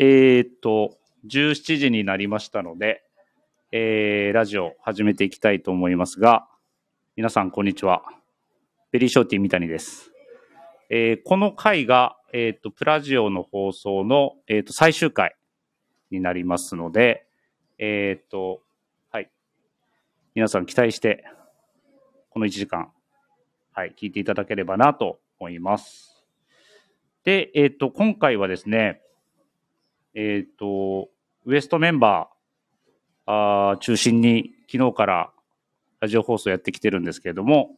えーっと、17時になりましたので、えー、ラジオ始めていきたいと思いますが、皆さんこんにちは。ベリーショーティー三谷です。えーこの回が、えーっと、プラジオの放送の、えーっと、最終回になりますので、えっと、はい。皆さん期待して、この1時間、はい、聞いていただければなと思います。で、えっ、と、今回はですね、えっ、と、ウエストメンバーあー中心に昨日からラジオ放送やってきてるんですけれども、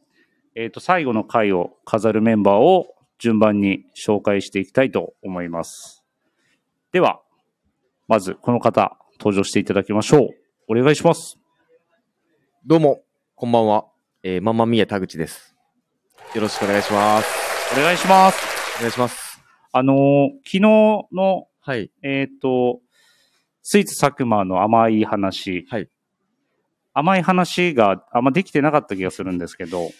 えっ、と、最後の回を飾るメンバーを順番に紹介していきたいと思います。では、まずこの方、登場していただきましょう。お願いします。どうも、こんばんは。えー、ママミヤ田口です。よろしくお願いします。お願いします。お願いします。あのー昨日のはい。えっ、と、スイーツ佐久間の甘い話。はい甘い話があんまできてなかった気がするんですけど、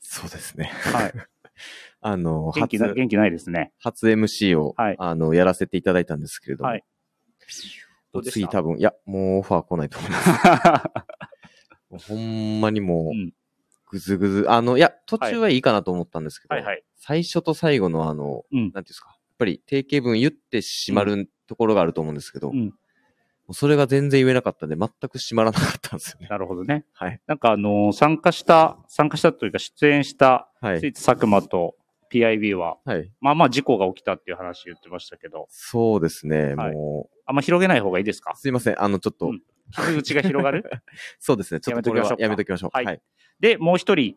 そうですね。はい。あの、元気な、初、元気ないですね。初 MC を、はいあの、やらせていただいたんですけれども、はいどうでした？次多分、いや、もうオファー来ないと思います。ほんまにもう、うんぐずぐず。あの、いや、途中はいいかなと思ったんですけど、はいはい。最初と最後のあの、うんなんていうんですか、ぱり定型文言ってしまるところがあると思うんですけど、うんそれが全然言えなかったんで、全く閉まらなかったんですよね。なるほどね。はい。なんかあのー参加した、参加したというか出演したはい。佐久間と PIB は、はい。まあまあ事故が起きたっていう話言ってましたけど、そうですね、はいもあんま広げない方がいいですか？う、すいません、あの、ちょっと、うん傷口が広がる？そうですね、ちょっとこれはややめとめときましょう。はいはい。で、もう一人、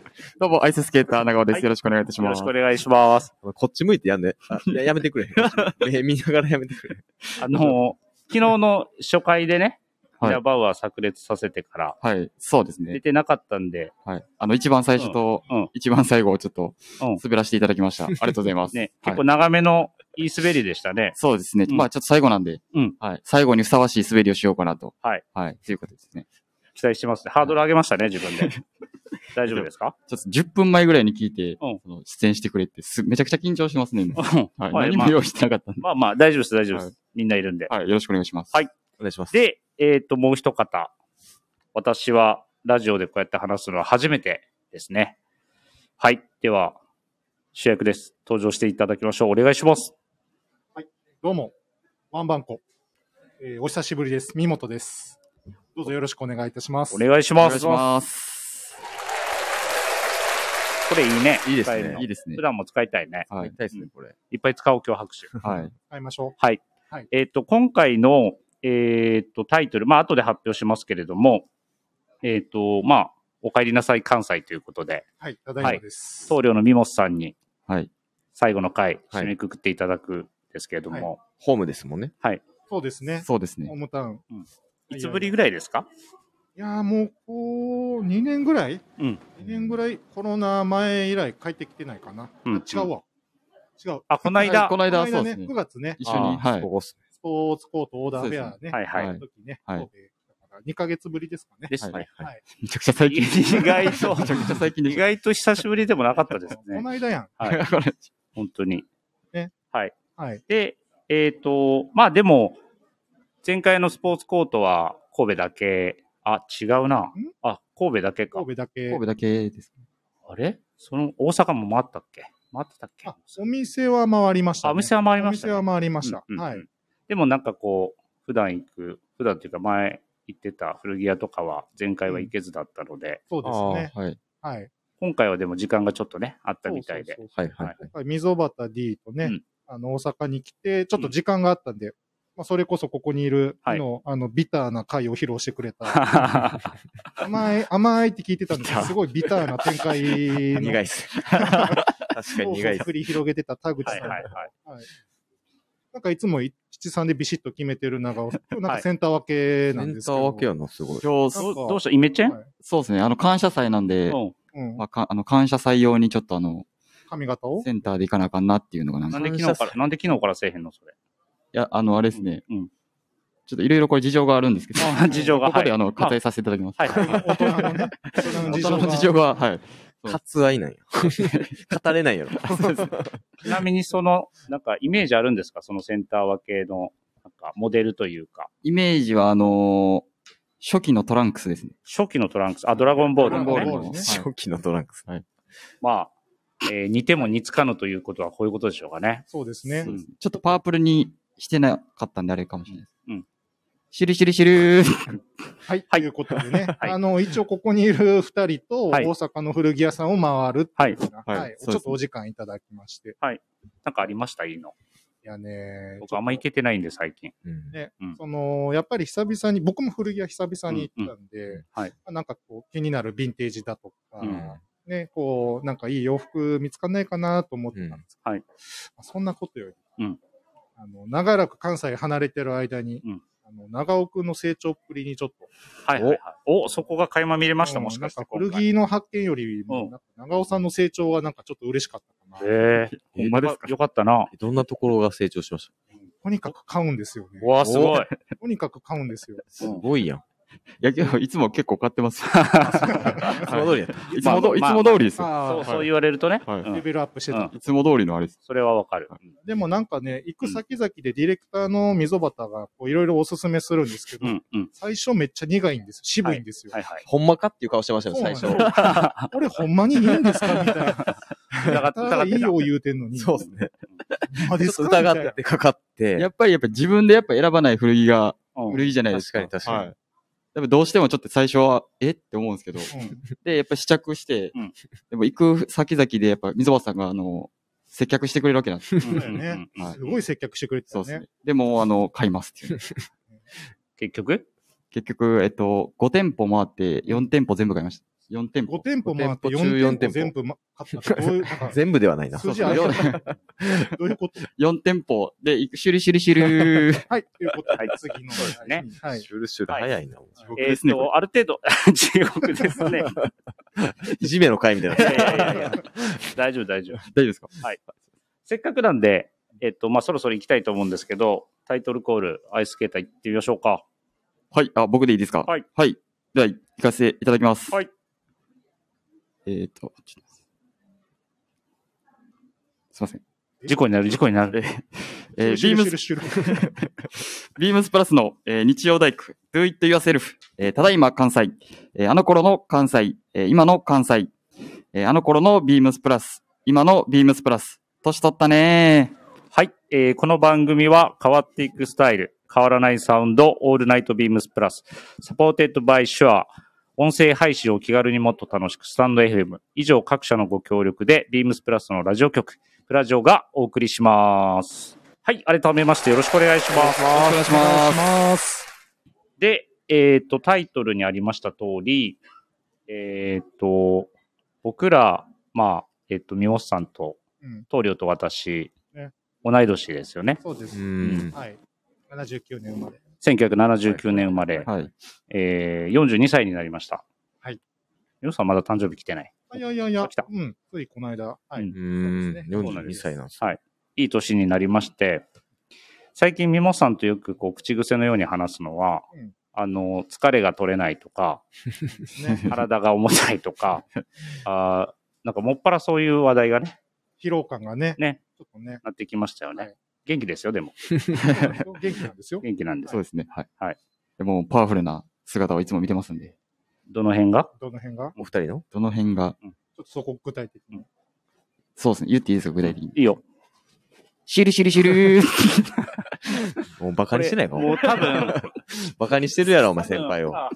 どうも、アイススケーター長尾です。はいよろしくお願いいたしよろます。しくお願いします。こっち向いてやんね。あいや やめてくれ。目見ながらやめてくれ。あの、昨日の初回でね、はいミラバウアー炸裂させてからはい、そうです出ね。てなかったんで、はい。あの、一番最初とうんうん、一番最後をちょっとうん、滑らせていただきました。ありがとうございます。ね、はい結構長めのいい滑りでしたね。そうですね。うんまあ、ちょっと最後なんで、うんはい。最後にふさわしい滑りをしようかなと。はい。はい。ということですね。期待してますね。ハードル上げましたね、自分で。大丈夫ですか？ちょっと10分前ぐらいに聞いて、うんその出演してくれってす、めちゃくちゃ緊張してますね、はい。はいまあ何も用意してなかったんで。まあまあ、大丈夫です、大丈夫です。はいみんないるんで。はい。よろしくお願いします。はいお願いします。で、えっ、と、もう一方。私はラジオでこうやって話すのは初めてですね。はい。では、主役です。登場していただきましょう。お願いします。どうも、ワンバンコ。えーお久しぶりです。三本です。どうぞよろしくお願いいたします。お願いします。お願いします。これいいね。いいですねいいですね普。段も使いたいね。はい痛いですね、これ。いっぱい使おう、今日拍手。はい。会いましょはい。はいえっ、と、今回の、えっ、と、タイトル、まあ、後で発表しますけれども、えっ、と、まあ、お帰りなさい関西ということで、う。はい、ただいまです。棟梁の三本さんにはい。最後の回、はい締めくくっていただくんですけれども、ホームですもんね。そうですね。そうですね。ホームタウン。い、つぶりぐらいですか？いやーもう、こう、2年ぐらい？うん。?2 年ぐらい、コロナ前以来帰ってきてないかな。うんあ違うわ。違う。あ、この間、この間、このね、そうですね9。月ね、一緒に、あはいスポーツコートオーダーフェアね。はいはい時ね、はい神戸だから2ヶ月ぶりですかね。ですね。はいはい。めちゃくちゃ最近。意外とめちゃくちゃ最近で意し外と久しぶりでもなかったですこね。の間やん。はい。本当に。ね。はい。はい。で、えっ、と、まあでも、前回のスポーツコートは神戸だけ、あ、違うな。あ、神戸だけか神。戸だけ神。戸だけです。あれ？その、大阪も回ったっけ？回ってたっけ？あ、お店は回りました、お店は回りましたねお店は回りました。うんうんうんはい。でもなんかこう、普段行く、普段っていうか前行ってた古着屋とかは前回は行けずだったので、そうですね。はい。はい。今回はでも時間がちょっとね、あったみたいで。そうそうはいはいはい。そうはい溝端 D とね、うんあの、大阪に来て、ちょっと時間があったんで、まあ、それこそここにいる、はいの、あの、ビターな回を披露してくれた。は 甘い、甘いって聞いてたんですけど、すごいビターな展開の。苦いっす。確かに苦いっす。繰り広げてた田口さん。いはいはい。はいなんかいつも七三でビシッと決めてる長尾、なんかセンター分けセンなんですけど。ター分けやの、すごい。今日、どどうした？イメチェン、はいそうですね。あの、感謝祭なんで、うん。うんまあ、かあの感謝祭用にちょっとあの、髪型を？センターで行かなあかんなっていうのがなんか、なんいで昨日から、なんで昨日からせえへんのそれ？や、あの、あれですね、うん。ちょっといろいろこれ事情があるんですけど、あ 事情がここであの、はい割愛させていただきます。はいはい。大人のね、大人の大事情が人の事情が、はい。割愛なんや。語れないやろ。ちなみにその、なんかイメージあるんですか？そのセンター分けの、なんかモデルというか。イメージはあのー初期のトランクスですね。初期のトランクス、あ、ドラゴンボールのドラね。ゴンボールね初期のトランクス。まあ、えー似ても似つかぬということはこういうことでしょうかね。そうですね。うんちょっとパープルにしてなかったんであれかもしれないです。うん。シュルシュルシュルー。はい。ということでね、はい。あの、一応ここにいる二人と、はい。大阪の古着屋さんを回るっていうような、はい。ちょっとお時間いただきまして。なんかありました？いいの。いやね、僕あんま行けてないんで最近。うんね、うん。その、やっぱり久々に、僕も古着屋久々に行ったんで、はい。なんかこう、気になるヴィンテージだとか、うん。ね、こう、なんかいい洋服見つかんないかなと思ってたんですけど、うん。はい。まあそんなことより、うんあの、長らく関西離れてる間に、うんあの、長尾くんの成長っぷりにちょっと、はいはいはい。お、そこが垣間見れました、うんもしかしてなんか今回。古着の発見よりも、うんなんか長尾さんの成長はなんかちょっと嬉しかったかな。ええほんまですか？よかったな。どんなところが成長しましとにかく買うんですよね。うわあ、すごい。とにかく買うんですよ。たすごいやん。いや、けど、いつも結構買ってますよ。いつも通りやった。いつもど、まあいつも通りですよ。そう、そう言われるとね。レベルアップしてた。うんいつも通りのあれです。それはわかる。でもなんかね、行く先々でディレクターの溝端がこういろいろおすすめするんですけど。最初めっちゃ苦いんですよ。渋いんですよ。はいはい。ほんまかっていう顔してましたよ、最初。あれほんまにいいんですか？みたいな。疑ってただいいよ言うてんのに。そうですね。まあで疑ってかかって。やっぱり、やっぱ自分でやっぱ選ばない古着が、うん古着じゃないですか。確かに確かにはい。やっぱどうしてもちょっと最初は、え？って思うんですけど、うんで、やっぱ試着して、うんでも行く先々でやっぱ溝端さんが、あの、接客してくれるわけなんです。うんそうだよねうんうんすごい接客してくれてたよね。そうですね。でも、あの、買いますっていう。結局？結局、えっと、5店舗回って、4店舗全部買いました。4店舗。5店舗回って五店舗中4店舗全部ま買った 全部ではないな。数字あるそう どういうこと？4店舗で、シュルシュルシュルー。はい、ということで、はい次の。ですねはい。シュルシュル早いな。えっ僕ですね。と、ある程度、地獄ですね。いじめの回みたいな。やいやいや大丈夫、大丈夫。大丈夫ですか？せっかくなんで、えっと、まあ、そろそろ行きたいと思うんですけど、タイトルコール、アイススケーター行ってみましょうか。はい。あ、僕でいいですか？はい。はい。では、行かせていただきます。はい。えっと、ちょっと。すいません。事故になる、事故になる。え？ー、ビームス、ビームスプラスの、えー日曜大工、Do It Yourself、えーただいま関西、えーあの頃の関西、えー今の関西、えーあの頃のビームスプラス、今のビームスプラス、年取ったねはい、えーこの番組は変わっていくスタイル、変わらないサウンド、オールナイトビームスプラス、 supported by Shure、音声配信を気軽にもっと楽しく、スタンド FM、以上各社のご協力で、ビームスプラスのラジオ局、プラジオがお送りします。はい、改めましてよろしくお願いします。よろしくお願いします。で、えっ、と、タイトルにありました通り、えっ、と、僕ら、まあ、えっ、と、三好さんと、うん棟梁と私、ね同い年ですよね。そうです。うん。はい。79年生まれ。1979年生まれ、はい。えー、42歳になりました。はい。三好さんまだ誕生日来てない？あいやいやいや来た、うん。ついこの間。はい。うんうーん。そう42歳なんです。いい年になりまして、最近、三本さんとよくこう口癖のように話すのは、うんあの、疲れが取れないとか、ね。体が重たいとか、あーなんかもっぱらそういう話題がね、疲労感がね。ね。ちょっとね。なってきましたよね。はい元気ですよ、でも。元気なんですよ。元気なんです。そうですね。はい。はい。でも、パワフルな姿をいつも見てますんで、どの辺が？どの辺が？お二人の？どの辺が、ちょっとそこ具体的に。そうですね。言っていいですか、具体的に。いいよ。シュルシュルシュルー。もうバカにしてないかもう多分、バカにしてるやろ、お前先輩を。まあ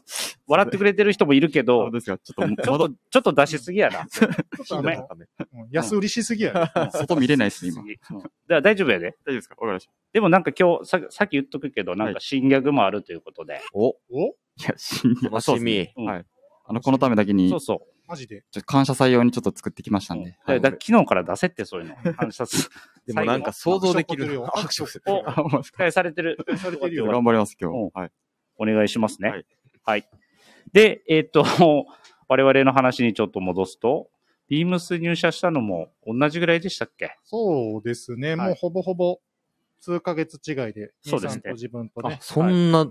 笑ってくれてる人もいるけどですかちょっと、ちょっと、ちょっと出しすぎやな。ちょっとあごめん安売りしすぎやろ。外見れないですね、今。だから大丈夫やで。大丈夫ですか？わかりました。でもなんか今日、ささっき言っとくけど、なんはいか新ギャグもあるということで。お、お？いや、新楽しみ。うんはい。あの、このためだけに、ちょそうそマジで。っと感謝祭用にちょっと作ってきましたう。んで。だはいだ昨日から出せってそういうの。反射す。でもなんか想像できる。拍手をする。お、期待されてる。されてるよ。頑張ります、今うん日。はい。お願いしますね。はい。はい。で、えっ、と、我々の話にちょっと戻すと、ビームス入社したのも同じぐらいでしたっけ？そうですね。はいもうほぼほぼ数ヶ月違いで、そうですね自分とあね、。そんな、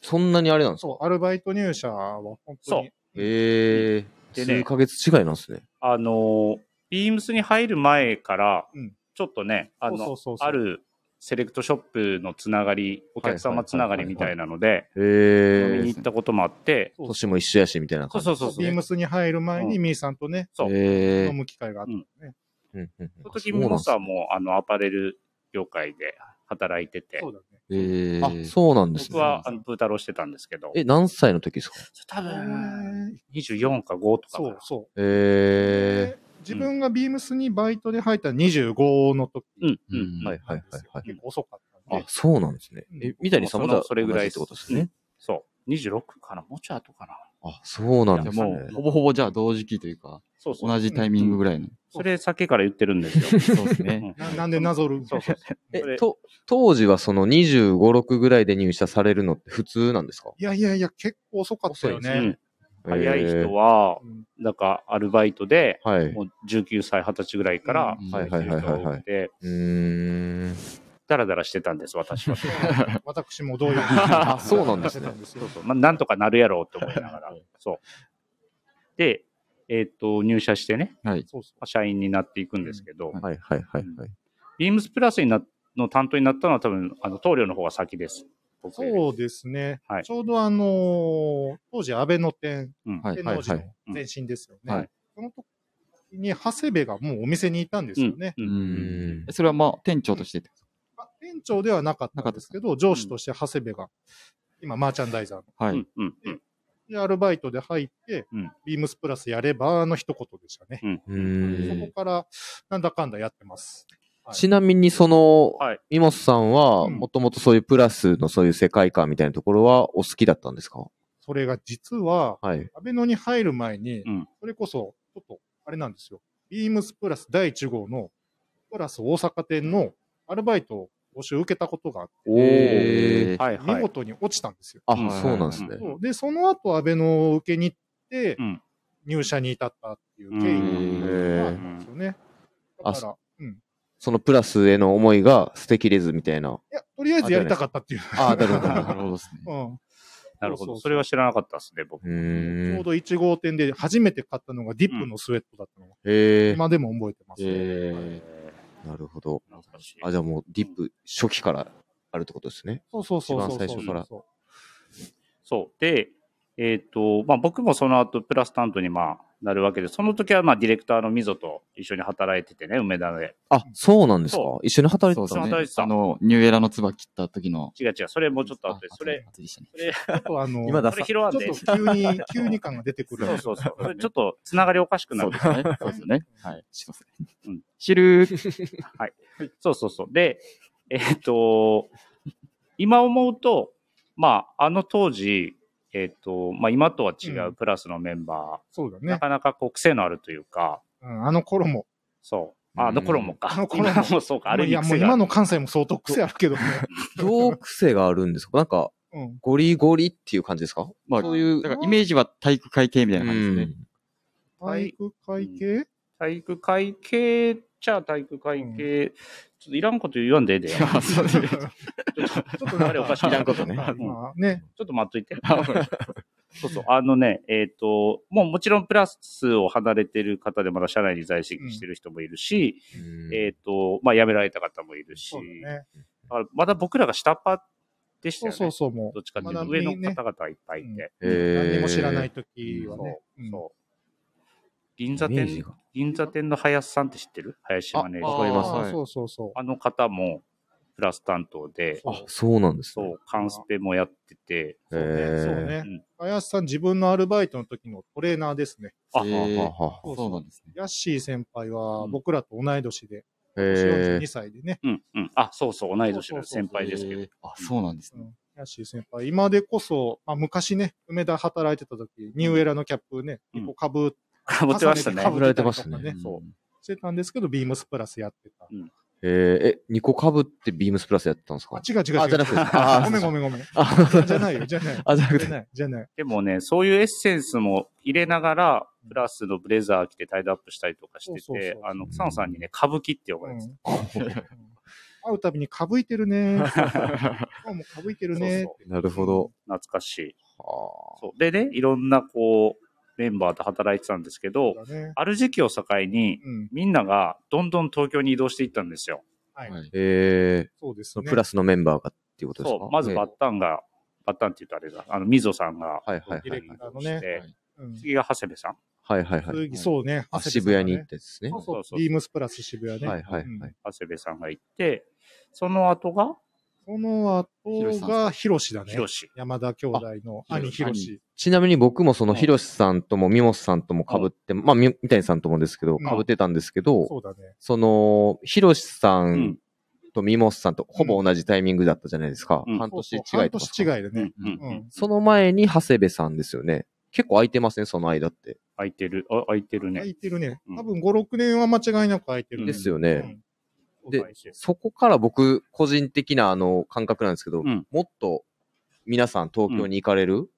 そんなにあれなんですか？そう、アルバイト入社は本当に。へえでね。数ヶ月違いなんですね。あの、ビームスに入る前からうん、ちょっとね、あのあるセレクトショップのつながり、お客様つながりみたいなので、飲みに行ったこともあって、年も一緒やし、みたいな感じ。そうそうそうそう。ビームスに入る前に、うん。ミーさんとね、飲む機会があったね。うんうんうん。その時、そうなんですミモさんもあのアパレル業界で働いてて。そう、だね。えあ、そうなんですね。僕はあのプータローしてたんですけど、え、何歳の時ですか？多え分ー。24か5とかそうそう。へで自分がビームスにバイトで入った25の時。うん、ううん。ん。はいはいはいはい。結構遅かったんあで、、そうなんですね。え、三谷さんもじゃあそれぐらいってことですね。そう。26かな。もうちょい後かなあ、そうなんですねもう、。ほぼほぼじゃあ同時期というか、そうそう。同じタイミングぐらいの。それ先から言ってるんですよ。そうですね。ななんでなぞるそうそうそう。えと、当時はその25、6ぐらいで入社されるのって普通なんですか？いやいやいや、結構遅かったようねん。早い人は、うんなんかアルバイトで、もう19歳、20歳ぐらいからうん、はいはいはいはい。ダラダラしてたんです、私は。私も同様に。あそうなんですねそうそう。まあ、なんとかなるやろうと思いながら。そう。で、えっ、と、入社してね、はい。社員になっていくんですけど、うんはいはいはいはい。ビームスプラスになの担当になったのは多分、あの、棟梁の方が先です。そうですね。はいちょうどあのー当時、安倍の店、うんはい天王寺はいの前身ですよね。はいその時に、長谷部がもうお店にいたんですよね。う。うんうんん。それはまあ、店長としてってあ店長ではなかったんですけど、上司として長谷部が、今、マーチャンダイザーの。はい。で、アルバイトで入って、うんビームスプラスやればの一言でしたね。うん。そこから、なんだかんだやってます。はいちなみにその、はいミモスさんは、うんもともとそういうプラスのそういう世界観みたいなところはお好きだったんですか？それが実は、はい。アベノに入る前に、うんそれこそ、ちょっと、あれなんですよ。ビームスプラス第1号の、プラス大阪店のアルバイト募集を受けたことがあって、はいはい。見事に落ちたんですよ。あ、うんそうなんですね。で、その後、アベノを受けに行ってう、ん。入社に至ったっていう経緯があったんですよね。あだから、うん。そのプラスへの思いが捨てきれずみたいな。いや、とりあえずやりたかったっていう。あ、なるほど。なるほどですね。うん。なるほど。そうそうそうそれは知らなかったですね、僕。ちょうど1号店で初めて買ったのがディップのスウェットだったのが、へえ。今でも覚えてます。えなるほど。あ、じゃあもうディップ初期からあるってことですね。そうそうそうそうそう。一番最初からそそう。で、えっ、と、まあ僕もその後プラス担当にまあなるわけで、その時はまあディレクターの溝と一緒に働いててね、梅田で。あ、そうなんですか？そ一緒に働いてたんです働いてたね。あの、ニューエラの唾切った時の。違う違う、それもうちょっと後で、あそれ、後でしたね。それ、う。ちょっとあの、今だそれ拾わんで。ちょっと急に、急に感が出てくる。そうそうそう。それちょっとつながりおかしくなるそうで。すね。そうですね。はい。しますうんね。知る。そうそうそう。で、えっ、と、今思うと、まあ、あの当時、えっ、と、まあ今とは違ううプラスのメンバー、そうだねな。かなかこう癖のあるというか、うん、あの頃も。そう。ああの頃もか。あの頃も今もそうか。あるいや、もう今の関西も相当癖あるけどね。どう癖があるんですか？なんか、うん。ゴリゴリっていう感じですか？まあ、そういう。だからイメージは体育会系みたいな感じですね。体育会系？体育会系っちゃ体育会系、ちょっといらんこと言わんでええで。ちょっとあれおかしいいらんことねまあね。っと待っといて。そうそう。あのね、えっ、と、もうもちろんプラスを離れてる方でまだ社内に在籍してる人もいるし、うんえっ、と、まあ辞められた方もいるし、ね。まだ僕らが下っ端でしたよね。そうそうそう、どっちかっていうと上の方々がいっぱいいて。何も知らない時はね。うそう。銀座店銀座店の林さんって知ってる？林マネージャー。あーはいそうそうそう。あの方もプラス担当で、あ、そうなんですね。そう、カンスペもやってて、そうね。そううね。ん林さん自分のアルバイトの時のトレーナーですね。あ、えーはははそうなんですね。ヤッシー先輩はうん僕らと同い年で、へ42歳でね。うん、うん。あ、そうそう、同い年の先輩ですけど。えーあ、そうなんですね。うんヤッシー先輩、今でこそ、まあ、昔ね、梅田働いてた時、ニューエラのキャップね、うん結構かぶかぶってましたね。か被られてましたね。そう。してたんですけど、ビームスプラスやってた。うんえー、え、2個被ってビームスプラスやってたんですか？あ、違う違う違う。あじゃなくて あごめんごめんごめん。あじゃないよ、じゃない。あ、じゃなくて。じゃない、じゃない。でもね、そういうエッセンスも入れながら、プラスのブレザー着てタイドアップしたりとかしてそうそうそう、てあの、草野さんにね、歌舞伎って呼ばれてた。うん会うたびにかぶいてるね。あもうかぶいてるね。そうなるほど。懐かしい。はそうでね、いろんなこう、メンバーと働いてたんですけど、ね。ある時期を境に、うん。みんながどんどん東京に移動していったんですよ。はい。あ。えー、そうですね。プラスのメンバーがっていうことですか？そう、まずバッねタンが、バッタンって言うとあれだ、あの、みぞさんが、はいはいはいはい。クターのね。して、うん次が長谷部さん。はいはいはい。次そうね。あ渋谷に行ったやつですね。そうそう。そうビームスプラス渋谷ね。はいはいうんはい。長谷部さんが行って、その後が、その後がヒロシだね。ヒロシ。山田兄弟の兄ヒロシ。ちなみに僕もそのうんヒロシさんともミモスさんとも被って、まあ、み三谷さんともですけど、うん被ってたんですけど、そうだね。その、ヒロシさうんん。とミモスさんとほぼ同じタイミングだったじゃないですか。うん半年違い。半年違いでうんね。。その前に長谷部さんですよね。結構空いてますね、その間って。空いてる、あ、空いてるね。空いてるねうん。多分5、6年は間違いなく空いてるね。ですよね。でそこから僕、個人的なあの感覚なんですけど、うんもっと皆さん東京に行かれる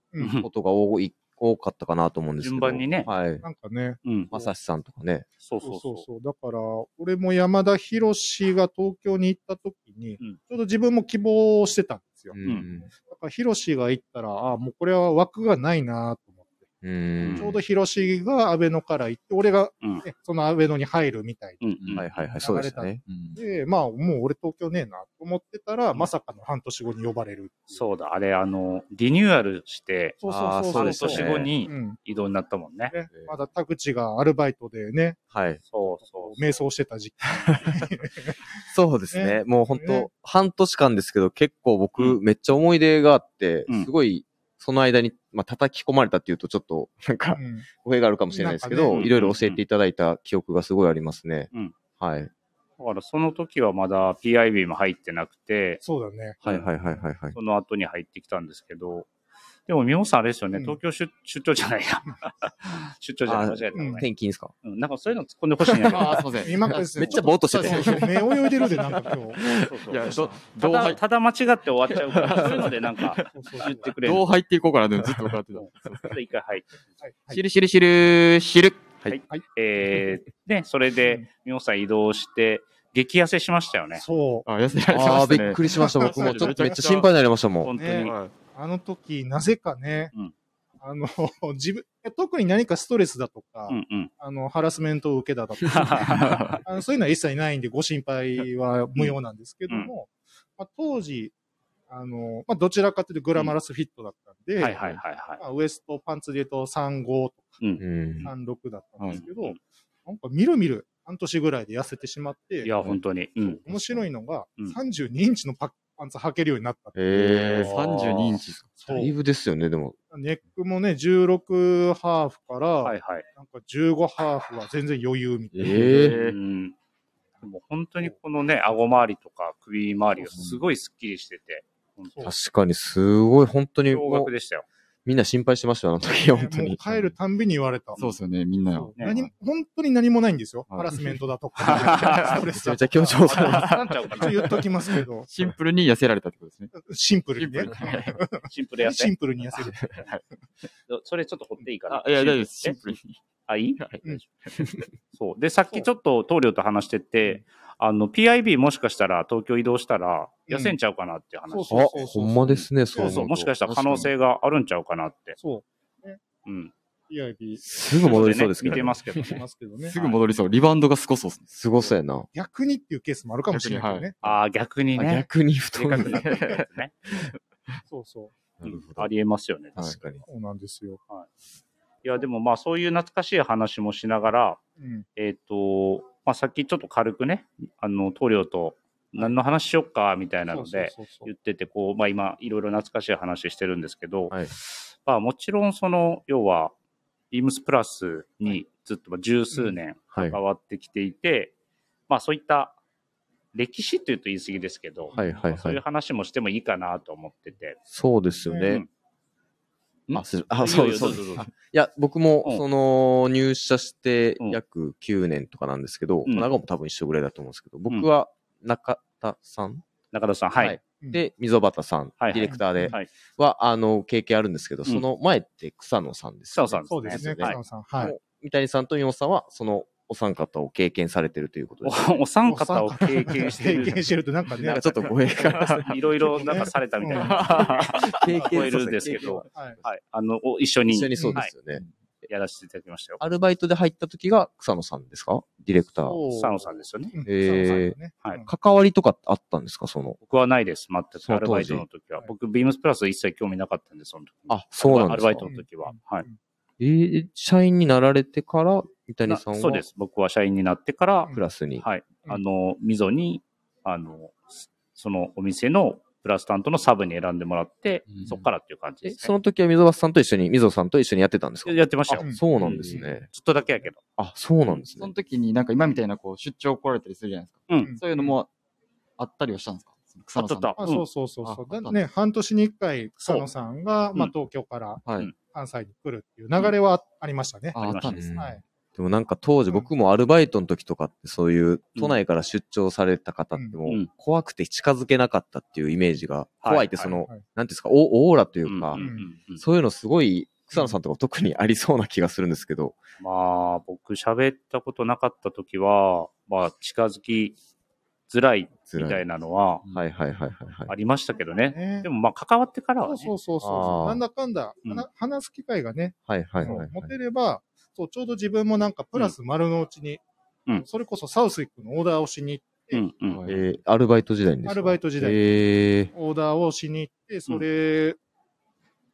ことが多い、多かったかなと思うんですけど。順番にねはい。なんかね。うん。まさしさんとかね。そうそそううそう。そう。だから、俺も山田博士が東京に行った時に、うんちょうど自分も希望してたんですよ。うん。だから博士が行ったら、ああ、もうこれは枠がないなと思って。うん。ちょうど博士が安倍野から行って、俺が、うん。ね、その安倍野に入るみたいうん。うんはいはいはい、そうですね。で、まあ、もう俺東京ねえなと思ってたら、うんまさかの半年後に呼ばれる。そうだ、あれ、あの、リニューアルして、そうそうそう半年後にうん。移動になったもんね。ね、まだ田口がアルバイトでね、はい。そうそう。瞑想してた時期。そうですね。ねもう本当、ね半年間ですけど、結構僕、うめっちゃ思い出があって、うんすごい、その間に、まあ、叩き込まれたっていうと、ちょっと、なんかう、ん語弊があるかもしれないですけど、いろいろ教えていただいた記憶がすごいありますね。うんはい。だからその時はまだ PIB も入ってなくて、そうだね。はいはいはいはいはい。その後に入ってきたんですけど、でも、みおさんあれですよね、うん東京出出張じゃないや。出張じゃない、あ間違えた、う転勤ですか？うん。なんかそういうの突っ込んでほしいんやけど。ああ、すいません。今ですねめっちゃぼーっとしてて。そうそう目泳いでるで、なんか今日。そうそういや、ど、たどう入、だただ間違って終わっちゃうから、そういうのでなんかそうそうそう言ってくれる。どう入っていこうかなってずっと分かってた。一回入って。はいはいしるしるしるしる。はい。はいえー、ね、それで、みおさん移動して、激痩せしましたよね。そう。あ、痩せられてああー、ましたね。びっくりしました。僕もちょっとめっちゃ心配になりましたもん。本当に。ねはいあの時、なぜかね、うんあの、自分、特に何かストレスだとか、うんうん。あの、ハラスメントを受けただとか、あのそういうのは一切ないんで、ご心配は無用なんですけども、まあ、当時、あの、まあ、どちらかというとグラマラスフィットだったんで、はいはいはいはい。まあ、ウエストパンツで言うと35とうん。うん。か36だったんですけど、うんなんかみるみる半年ぐらいで痩せてしまって、いや、本当に。うん。面白いのが、うん32インチのパパンツ履けるようになったっていう。へえー32インチだいぶですよね、でも。ネックもね、16ハーフから、はいはい。なんか15ハーフは全然余裕みたいな。ええうん。でも本当にこのね、顎周りとか首周りがすごいスッキリしてて、確かに、すごい、本当に、驚愕でしたよ。みんな心配してましたよ、あの時、本当に。帰るたんびに言われた。そうですよね、みんなそうね何も本当に何もないんですよ。はいハラスメントだとか。ストレスめちゃだとかめちゃ強調されあなんちゃうかな一応言っときますけど、シンプルに痩せられたってことですね。シンプルにね。シンプルやせシン。プルに痩せる。それちょっと掘っていいかなあ、いや、大丈夫です。シえンプルに。あ、いい？そう。で、さっきちょっと棟梁と話してて、あの、PIB もしかしたら東京移動したら痩せんちゃうかなっていう話。そうあ、ほんまですね、そうそう。もしかししたら可能性があるんちゃうかなって。そうん。う。PIB すぐ戻りそうですけどね。見てますけどしね。ますけどねす。ぐ戻りそう。リバウンドがすごそうですね。すごそうやな。逆にっていうケースもあるかもしれないね。ああ、逆にあね。逆に太いでかくなってるね。そうそうんありえますよね。確かに。う。そうなんですよ。いや、でもまあそういう懐かしい話もしながら、うん。えっ、と、まあさっきちょっと軽くね、あの、棟梁と何の話しよっかみたいなので言ってて、こう、まあ今いろいろ懐かしい話してるんですけど、はい。まあもちろんその、要は、ビームスプラスにずっとまあ十数年はい。関わってきていて、まあそういった歴史というと言い過ぎですけど、はいはいそういうはい。話もしてもいいかなと思ってて。そうですよねうん。あ、すあそうです、そうです。いや、僕もうん、その、入社してうん。約9年とかなんですけど、長も多分一緒ぐらいだと思うんですけど、僕は中田さん？中田さん、はい。はい。で、溝端さん、はいディレクターではい。は、あの、経験あるんですけど、その前って草野さんですよね、草野さんそうですね、はい。草野さん。はい。もう三谷さんと三本さんは、そのお三方を経験されてるということです。お お三方を経験してる。経験してるとなんかねなんか、ちょっと語弊が。いろいろなんかされたみたいな。経聞こえるんですけど、はい。はい。あの、お一緒に。一緒にそうですよね。やらせていただきましたよ。アルバイトで入った時が草野さんですか？ディレクター。そう佐野さんですよね。うんへー草野さんねはいうん関わりとかあったんですか？その。僕はないです。全く。アルバイトの時は。僕、ビームスプラス一切興味なかったんで、その時。あ、そうなんですかアルバイトの時は。はい。えー社員になられてから、三谷さんは？そうです。僕は社員になってから、クラスに。はい。うんあの、溝に、あの、そのお店のプラス担当のサブに選んでもらってう、んそこからっていう感じえ、ですね。その時は溝端さんと一緒に、溝さんと一緒にやってたんですか？やってましたよ。うんそうなんですね。ずっとだけやけど。あ、そうなんですそのね。時になんか今みたいなこう出張来られたりするじゃないですか。うん。そういうのもあったりはしたんですか？草野さんとあったあそうそうそうそう。ね、半年に一回、草野さんが、まあうん、東京から関西に来るっていう流れはありましたね。ああったんですね。はい。でもなんか当時うん。僕もアルバイトの時とかってそういう都内から出張された方ってもう怖くて近づけなかったっていうイメージが、はい怖いってその、はいなんていうんですか、オオーラというか、そういうのすごい草野さんとか特にありそうな気がするんですけど、まあ、僕喋ったことなかった時は、まあ、近づきづらいみたいなのははいはいはいはいはい。ありましたけどね。ね。でもまあ、関わってからはね。そうそうそうそう。なんだかんだ、うん。話話す機会がね、はいはい持てれば、そう、ちょうど自分もなんかプラス丸の内に、うんそれこそサウスイックのオーダーをしに、うんうん。はいえー、アルバイト時代にですか？アルバイト時代えー、オーダーをしに行って、それ、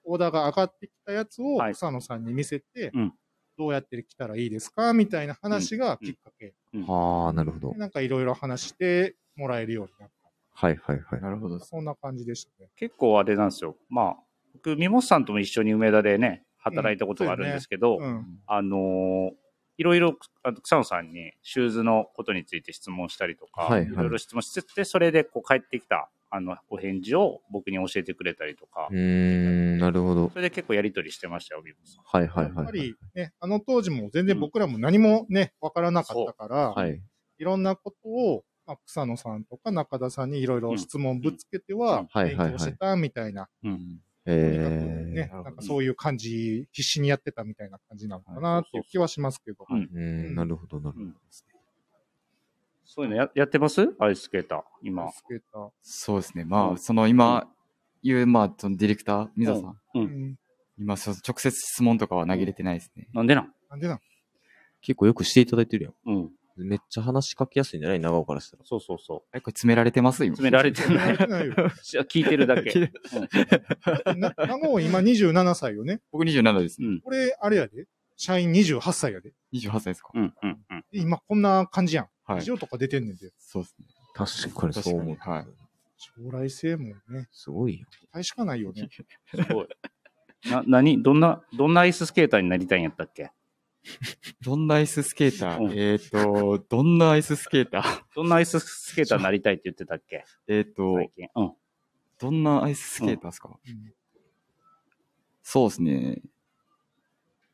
オーダーが上がってきたやつをはい草野さんに見せて、うんどうやって来たらいいですかみたいな話がきっかけ。はあ、なるほどで。なんかいろいろ話してもらえるようになっはいはいはい。なるほどた。。そんな感じでしたね。結構あれなんですよ。まあ、僕、三本さんとも一緒に梅田でね、働いたことがあるんですけど、うん。あのーいろいろ、あの草野さんにシューズのことについて質問したりとか、はいはいいろいろ質問してて、それでこう帰ってきた、あの、お返事を僕に教えてくれたりとかう、ーん、なるほど。それで結構やりとりしてましたよ、ビブさん。はいはいやっぱはいはい。りね、あの当時も全然僕らも何もね、わからなかったから、はい。いろんなことを、まあ、草野さんとか中田さんにいろいろ質問ぶつけてうんは、勉はいはいはい強してたみたいな、うん。えね、なんかそういう感じ、必死にやってたみたいな感じなのかなっていう気はしますけど。うんなるほどなるほど。そういうのややってます？アイススケーター、今。スケーターそうですね。まあ、うんその今、言う、まあ、そのディレクター、水田さん。う。うんん。今、直接質問とかは投げれてないですね。なんでなん？なんでなん？結構よくしていただいてるやうん。ん。めっちゃ話しかけやすいんじゃない？長尾からしたら。そうそうそえ、これ詰められてます？う。今。詰められてない。れてないよ。聞いてるだけ。うんな長尾今27歳よね。僕27ですね。うん。これ、あれやで。社員28歳やで。28歳ですか？うん。うん。うん。今こんな感じやん。はい以。上とか出てんねんで。そうですね。確かにそう思う。はい将来性もね、すごいよ。期待しかないよね。すごい。な、何？どんな、どんなアイススケーターになりたいんやったっけ？どんなアイススケータうんーえっと、どんなアイススケーター？どんなアイススケーターになりたいって言ってたっけ？えっと最、近。うん。どんなアイススケーターですか？うんそうですね。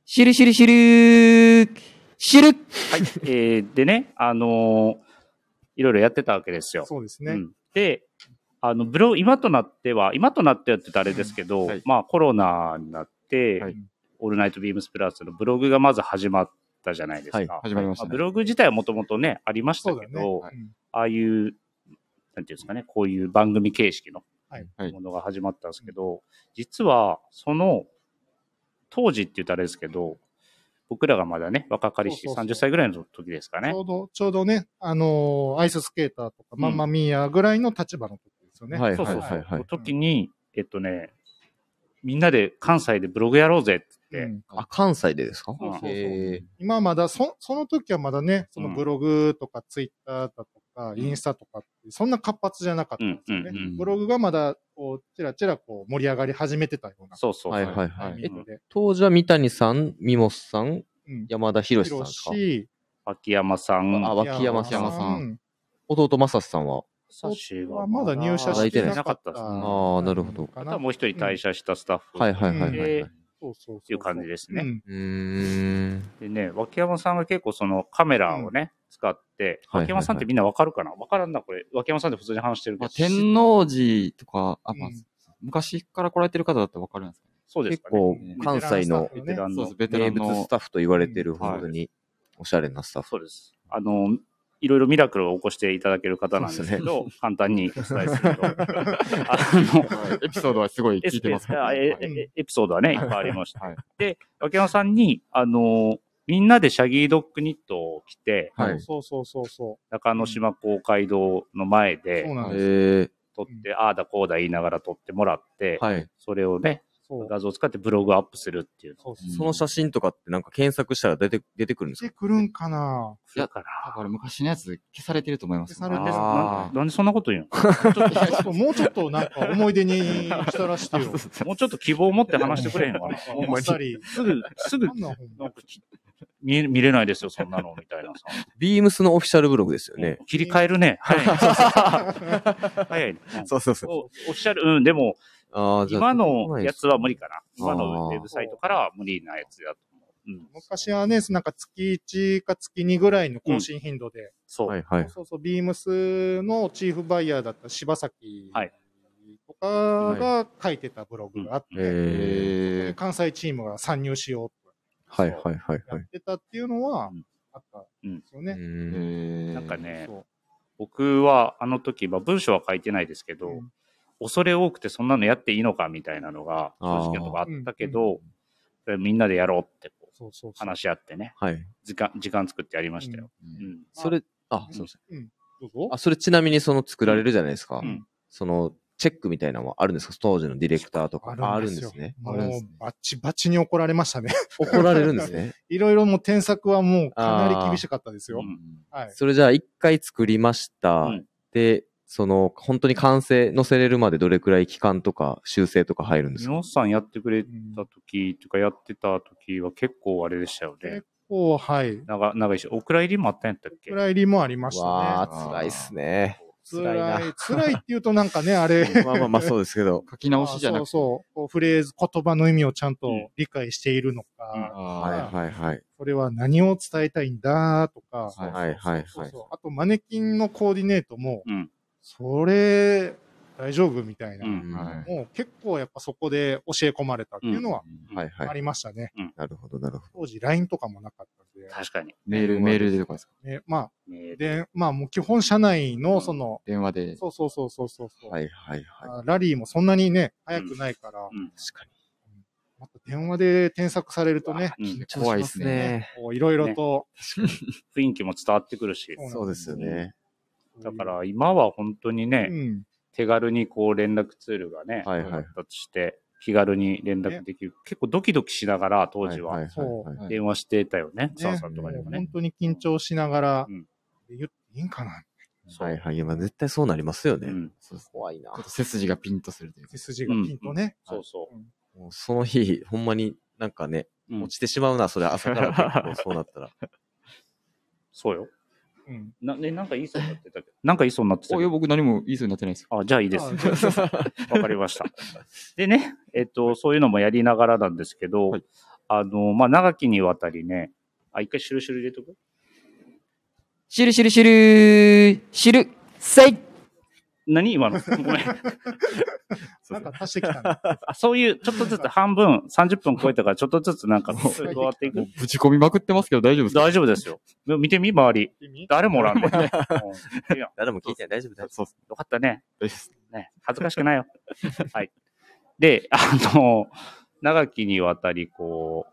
しるしるしるーしるはい。えー、でね、あのーいろいろやってたわけですよ。そうですね。うん、で、あの、ブログ、今となっては、今となってはって言ったらあれですけど、はいまあコロナになって、はいオールナイトビームスプラスのブログがまず始まったじゃないですか。はい始まりましたねあブログ自体はもともとね、ありました。けど、うんああいう、なんていうんですかね、こういう番組形式のはいはいものが始まったんですけど、実は、その、当時って言ったらあれですけど、僕らがまだね、若かりしそうそうそう30歳ぐらいの時ですかねち。ょうど、ちょうどね、あのーアイススケーターとか、マンマミーヤぐらいの立場の時ですよね。はいはいそうそうそう。はいはい。時に、えっとね、みんなで関西でブログやろうぜって。言って、うん。あ、関西でですか？そうそうそう。へ今まだ、そ、その時はまだね、そのうんブログとかツイッターだとか、インスタとかそんな活発じゃなかったんですよね。うんうんうんブログがまだ、こう、ちらちらこう盛り上がり始めてたようなそうそうそう。はいはいタはい。えイミングで。当時は三谷さん、三本さん、うん。山田博さん広ですかし、秋山さん、あ脇山さん。山さん。ん。弟正さんは？サシがはまだ入社してなかった。あーなるほどかなあとはもう一人退社したスタッフ。はいはいはいはいはい。でそうそう。っていう感じですね。うんうーん。でね、脇山さんが結構そのカメラをね、使って、脇山さんってみんなわかるかな？わからんな、これ。脇山さんって普通に話してるけまあ、ど。天王寺とか、あ、まあうん昔から来られてる方だったらわかるんですかね。そうですかね。結構ね、関西のベテランの名。物スタッフと言われてる、うん本当におしゃれなスタッフ。そうです。あの、いろいろミラクルを起こしていただける方なんですけど、簡単にお伝えすると。あの、エピソードはすごい聞いてますから。あえはいえエピソードはね、いっぱいありました。はいで、脇山さんに、あの、みんなでシャギードッグニットを着て、はいそうそうそうそ中之島公会堂の前う。でそうなんです。えー、撮って、ああだこうだ言いながら撮ってもらって、はい。それをね、そう。画像を使ってブログアップするっていうの。そうそう。その写真とかってなんか検索したら出て、出てくるんですか？してくるんかな？だから、だから昔のやつ消されてると思います。消されてるあななんでそんなこと言うちょっともうちょっとなんか思い出にしたらしてよ。の もうちょっと希望を持って話してくれへんのかな？ほんまに。すぐ、すぐなん見え見れないですよ、そんなの、みたいなさ。ビームスのオフィシャルブログですよね。切り替えるね。早い。早いそうそうそう。おオフィシャル、うん、でも、あ今のやつは無理かな。あ今ーのウェブサイトからは無理なやつだと思う。うん。昔はね、なんか月1か月2ぐらいの更新頻度で、そう。はいはい。そうそう、ビームスのチーフバイヤーだった柴崎はいとかが書いてたブログがあって、ええ関西チームが参入しようとはいはいはいはい。やってたっていうのはうんあったうんんですよね。うんー。なんかね僕はあの時、まあ文章は書いてないですけど、うん恐れ多くてそんなのやっていいのか？みたいなのが正直なとこあったけど、それみんなでやろうってこうそうそうそう。話し合ってね、はい。時間、時間作ってやりましたよ。ううんん。それ、あ、そうですうん。どうぞ。あ、それちなみにその作られるじゃないですか。うんその、チェックみたいなのはあるんですか？当時のディレクターとか。ああるんですね。もうあるんですねバッチバチに怒られましたね。怒られるんですね。いろいろもう添削はもうかなり厳しかったですよう。んはい。それじゃあ一回作りました。うんで、その、本当に完成、載せれるまでどれくらい期間とか修正とか入るんですか？皆さんやってくれうんた時、とかやってた時は結構あれでしたよね結。構、はい。長長いし、お蔵入りもあったんやったっけ？くらいりもありましたね。わあ、辛いっすね。辛い辛な。い。辛いって言うとなんかね、あれ。まあまあまあそうですけど。書き直しじゃなくて。そうそうこう。フレーズ、言葉の意味をちゃんとうん理解しているのか、はいあはいはい。それは何を伝えたいんだとか、はいはいはいあとマネキンのコーディネートも、うん。それ、大丈夫？みたいな。うんはいもう結構やっぱそこで教え込まれたっていうのははいはい。ありましたね。なるほどなるほ当時 LINE とかもなかったんで。確かに。メール、メールでとかですか？ね、まあ、で、まあもう基本社内のその、電話で。そうそうそうそうそうそう、ど。はいはいはい。あラリーもそんなにね、早くないから、うん。確かまた電話で添削されるとね。怖いっすね。こういろいろと、雰囲気も伝わってくるし。そうですよね。だから今は本当にね、うん、手軽にこう連絡ツールがね、はいはい発達して、気軽に連絡できる。結構ドキドキしながら当時は電話してたよね。ね澤さんとかにもね本。当に緊張しながら、うん言っていいんかなそうはいはい。いやまあ絶対そうなりますよね。うん。怖いな背筋がピンとするというか背。筋がピンとね。そうそう。もうその日、ほんまになんかね、うん落ちてしまうな、それ朝から結構そうなったら。そうよ。うん。な、ね、なんか言いそうになってたけど。なんか言いそうになってたおいや、けど。僕何も言いそうになってないですよ。あ、じゃあいいです。あわかりました。でね、えっと、そういうのもやりながらなんですけど、はいあの、まあ、長きにわたりね、あ、一回シュルシュル入れとく？シュルシュルシュルシュルせい何今の？ごめん。なんか足してきた そういう、ちょっとずつ半分、30分超えたから、ちょっとずつなんか、もう加わっていく。ぶち込みまくってますけど大丈夫ですか？大丈夫ですよ。見てみ、周り。誰もおらんね。うんいや誰も聞いてない。大丈夫大丈そうです。よかったね。大丈夫です。ね、恥ずかしくないよ。はい。で、あの、長きにわたり、こう、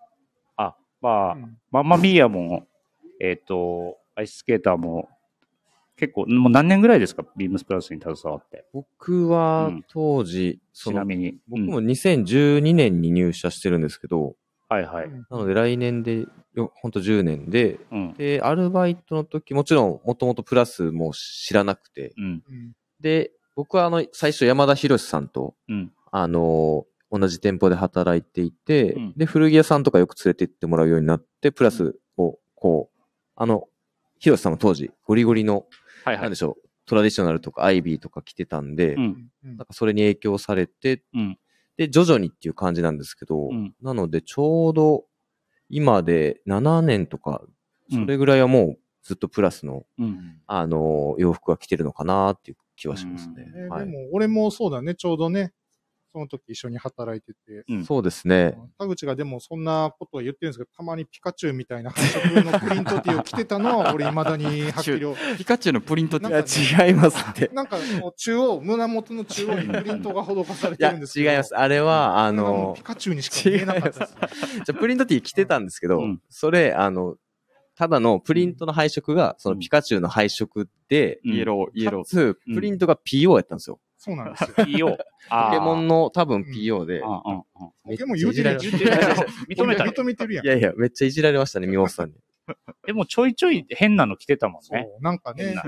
あ、まあ、うんマンマミーヤも、えっ、と、アイススケーターも、結構、もう何年ぐらいですか？ビームスプラスに携わって。僕はうん当時、その、ちなみに。僕もうん2012年に入社してるんですけど、はいはい。うんなので来年で、よほんと10年で、うん。で、アルバイトの時、もちろん、もともとプラスも知らなくて、うん。うんで、僕はあの、最初山田博さんと、うん。あの同じ店舗で働いていて、うんで、古着屋さんとかよく連れて行ってもらうようになって、プラスを、こう、あの、ヒロシさんも当時、ゴリゴリの、はいはいなんで。しょう、トラディショナルとかアイビーとか着てたんで、うん。うんなんかそれに影響されて、うん。で、徐々にっていう感じなんですけど、うんなのでちょうど今で7年とか、それぐらいはもうずっとプラスの、うん。あの、洋服が着てるのかなっていう気はしますね。ねはいでも、俺もそうだね、ちょうどね、その時一緒に働いてて、うんそうですね。田口がでもそんなことは言ってるんですけど、たまにピカチュウみたいな配色のプリントティーを着てたのは、俺未だにはっきり。ピカチュウのプリントってなんかね違いますって。なんか、中央、胸元の中央にプリントが施されてるんですけど。違います。あれは、ああの、のピ、カチュウにしか見えなかったです。じゃあプリントティー着てたんですけど、うんそれ、あの、ただのプリントの配色が、そのピカチュウの配色で、うんイエロー、イエロー。かつ、プリントが PO やったんですよ。そうなんですよ。PO。ポケモンの。の多分 PO で、ポケモン言うてるやん。認めたね認めてるやんい。いやいや、めっちゃいじられましたね、ミモスさんに。でもちょいちょい変なの着てたもんね。そう、なんかね変な。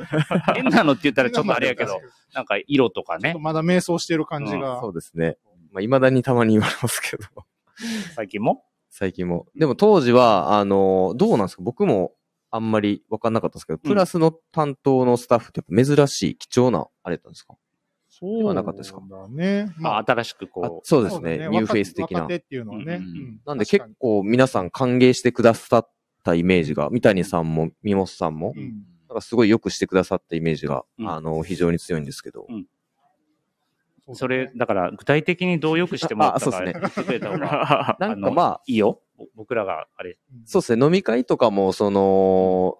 変なのって言ったらちょっとあれやけど、なんか色とかねまだ迷走してる感じが。そうですね。まあ、未だにたまに言われますけど、最近も？最近も。でも当時は、あの、どうなんですか？僕もあんまり分かんなかったですけど、プラスの担当のスタッフってやっぱ珍しい、貴重な、あれだったんですか？そうはなかったですか？だね。まあ、新しくあこそうですね。ニューフェイス的な。っていうのはね。うんうんなんで結構皆さん歓迎してくださったイメージが、三谷さんも三本さんも、うん。なんかすごいよくしてくださったイメージが、うん。あの、非常に強いんですけど。う、それ、だから具体的にどうよくしてもらったかああそうですね。言ってくれた方が、なんかまあ、いいよ。ぼ僕らが、あれ、うん。そうですね、飲み会とかも、その、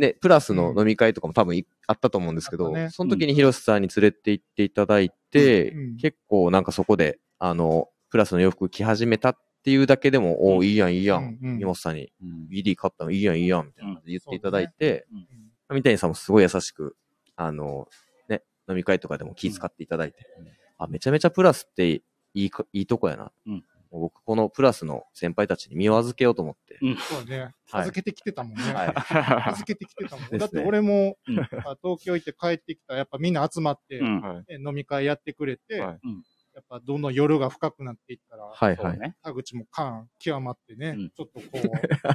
ね、プラスの飲み会とかも多分いあったと思うんですけど、ね。その時に広瀬さんに連れて行っていただいて、うん結構なんかそこで、あの、プラスの洋服着始めたっていうだけでも、おお、いいやん、いいやん、うんうん。三本さんに、うん。BD 買ったのいいやん、いいやん、みたいな言っていただいて、うん。三谷さんもすごい優しく、あの、ね、飲み会とかでも気遣っていただいて、あ、めちゃめちゃプラスっていいか、いいとこやな。うん僕、このプラスの先輩たちに身を預けようと思って。そうね。はい預けてきてたもんね。はい。預けてきてたもん。ねだって俺も、東京行って帰ってきたら、やっぱみんな集まって、うん。はい。ね飲み会やってくれて、はいやっぱどんどん夜が深くなっていったら、はいはい。田口も感極まってね、うんちょっとこう、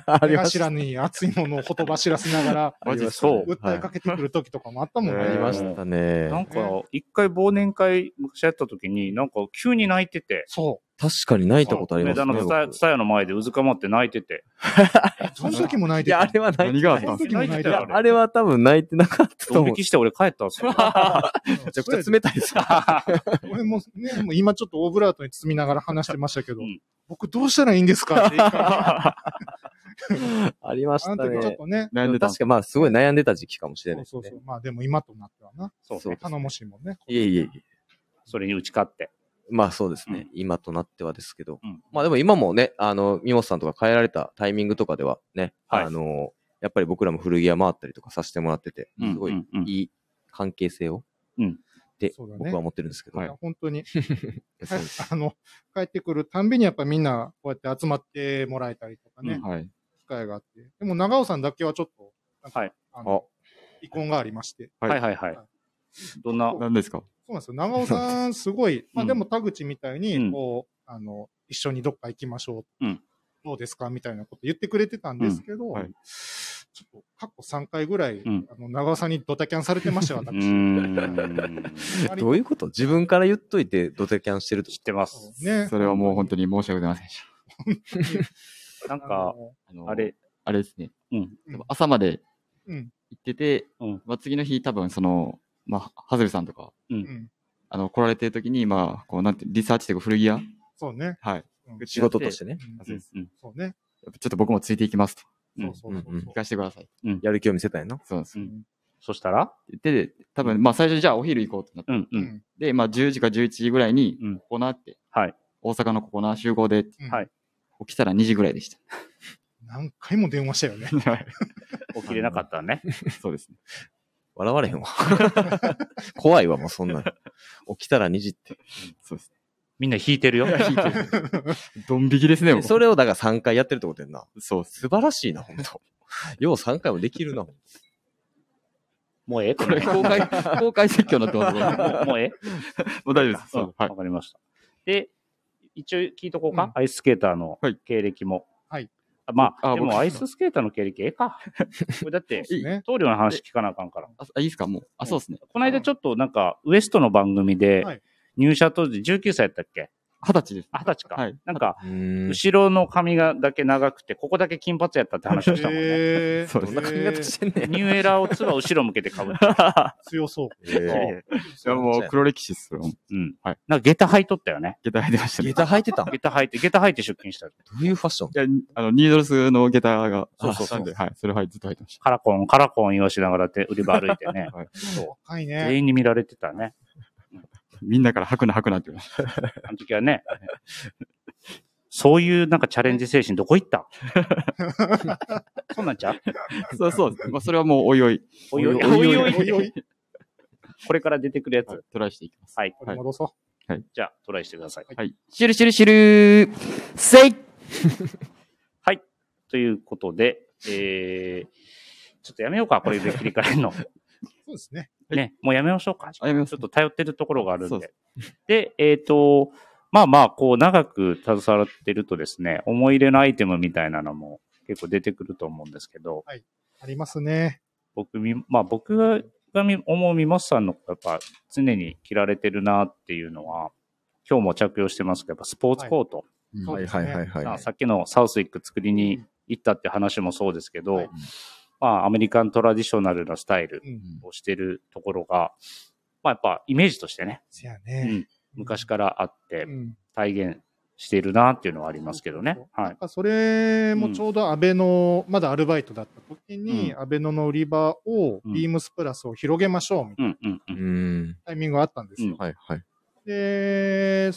あ り目。頭に熱いものをほとばしらせながら、マジそう訴えかけてくる時とかもあったもんね。ありましたね。なんか、一回忘年会昔やった時に、なんか急に泣いてて、そ確かに泣いたことありますね。梅田のツタヤ僕ツタヤの前でうずかまって泣いてて。う。その時も泣いいや、てた。あれは泣いてない何があったんその時も泣いてた泣いてたよ。あれは多分泣いてなかったと思う。ドンして俺帰ったんですよ。めちゃくちゃ冷たいですよ。俺もね、もう今ちょっとオブラートに包みながら話してましたけど、うん僕どうしたらいいんですかって言いかありましたけあの時ちょっね。とね、悩んで確かまあ、すごい悩んでた時期かもしれないですねそうそうそう。。まあでも今となってはな、そうね。頼もしいもんね。いえいえいえ。それに打ち勝って。まあそうですね。うん。今となってはですけど。うん。まあでも今もね、あの、三本さんとか帰られたタイミングとかではね、はい。あの、やっぱり僕らも古着屋回ったりとかさせてもらってて、うんすごいうん。うんいい関係性を、うん。ってそうだね。僕は思ってるんですけど。はい。本当に、そうです。あの、帰ってくるたんびにやっぱみんなこうやって集まってもらえたりとかね、うん。はい。機会があって。でも長尾さんだけはちょっと、なんかはい。あの、遺恨がありまして。はいはいはい。はい。どんな、何ですか？そうなんですよ。長尾さん、すごい、まあうんでも田口みたいうんに、こう、あの、一緒にどっか行きましょう。うんどうですかみたいなこと言ってくれてたんですけど、うんはいちょっと過去3回ぐらい、うんあの長尾さんにドタキャンされてましたよ、私。どういうこと？自分から言っといてドテキャンしてると知ってます。ね。それはもう本当に申し訳ございませんでしなんか、あれ、あれですね。うん。うん朝までうん。行ってて、うんまあ、次の日多分その、まあ、ハズルさんとか、うん。あの、来られてる時に、まあ、こう、なんて、リサーチというか古着屋？そうね。はい。うん。仕事としてね。うん。そうね。ちょっと僕もついていきますと。うんそうそうそう。うん。そう行かせてください。やる気を見せたいな。そうなんですよ。うん。そしたら？で、多分、まあ、最初じゃあお昼行こうってなって、うん。う。うん。ん。で、まあ、10時か11時ぐらいに、うん。ここなって、はい。大阪のここな集合で、うん。はい。起きたら2時ぐらいでした。何回も電話したよね。はい。起きれなかったね。そうですね。笑われへんわ。怖いわ、もうそんなの。起きたら2時って。そうです。みんな引いてるよ。引いてる。ドン引きですね、もうそれをだから3回やってるってことやんな。そう。素晴らしいな、ほんと。よう3回もできるな、もうええ？これ、公開、公開説教になってますね。もうええ？もう大丈夫です。うそうんはいわ。かりました。で、一応聞いとこうか。うんアイススケーターのはい経歴も。まあ、あ僕でもアイススケーターの経歴ええか。こ れだって。棟梁の話聞かなあかんから。あ、あいいですか？もう。あ、そうですね。この間ちょっとなんか、ウエストの番組ではい、入社当時19歳やったっけ？二十歳です。あ、二十歳か。はいなんか、うーん。後ろの髪がだけ長くて、ここだけ金髪やったって話をしたもんね。へーそうですどんな髪型してんねん。ニューエラーをつば後ろ向けて被って。強そう。えーいや、もう黒歴史っすよ。うん。はいなんか下駄履いとったよね。下駄履いてましたね。下駄履いてた？下駄履いて、下駄履いて出勤した。ういうファッション？いや、あの、ニードルスの下駄が、そうそうそうはい、それはい、ずっと履いてましカラコン、カラコン言わしながらって売り場歩いてね。た。はい。若いね。全員に見られてたね。みんなから履くな履くなって言われましあの時はね。そういうなんかチャレンジ精神どこ行った？そんなんちゃう？た。そうそう。まあ、それはもう、おいおい、おいおい、おいおいおいおいおいおい。これから出てくるやつ。トライしていきます。はい。戻そじゃあ、トライしてください。はい。シュルシュルシュルせいはい。ということで、えー、ちょっとやめようか、これで切り替えるの。う。そうですね。ね、もうやめましょうか。ちょっと頼ってるところがあるんで。で、えっ、と、まあまあ、こう、長く携わってるとですね、思い入れのアイテムみたいなのも結構出てくると思うんですけど、ありますね。僕み、まあ僕ががみ思うミモスさんのやっぱ常に着られてるなっていうのは、今日も着用してますけど、やっぱスポーツコート。はいはいはいはい。まあさっきのサウスウィック作りに行ったって話もそうですけど、はいまあアメリカントラディショナルなスタイルうん。をしてるところが、まあやっぱイメージとしてね、ね。ん、昔からあってうん。体現しているなっていうのはありますけどね。はい。それもちょうど安倍の、まだアルバイトだった時に、うん安倍のの売り場を、うんビームスプラスを広げましょうみたいな。タイミングがあったんですよ。うんはいはい。で、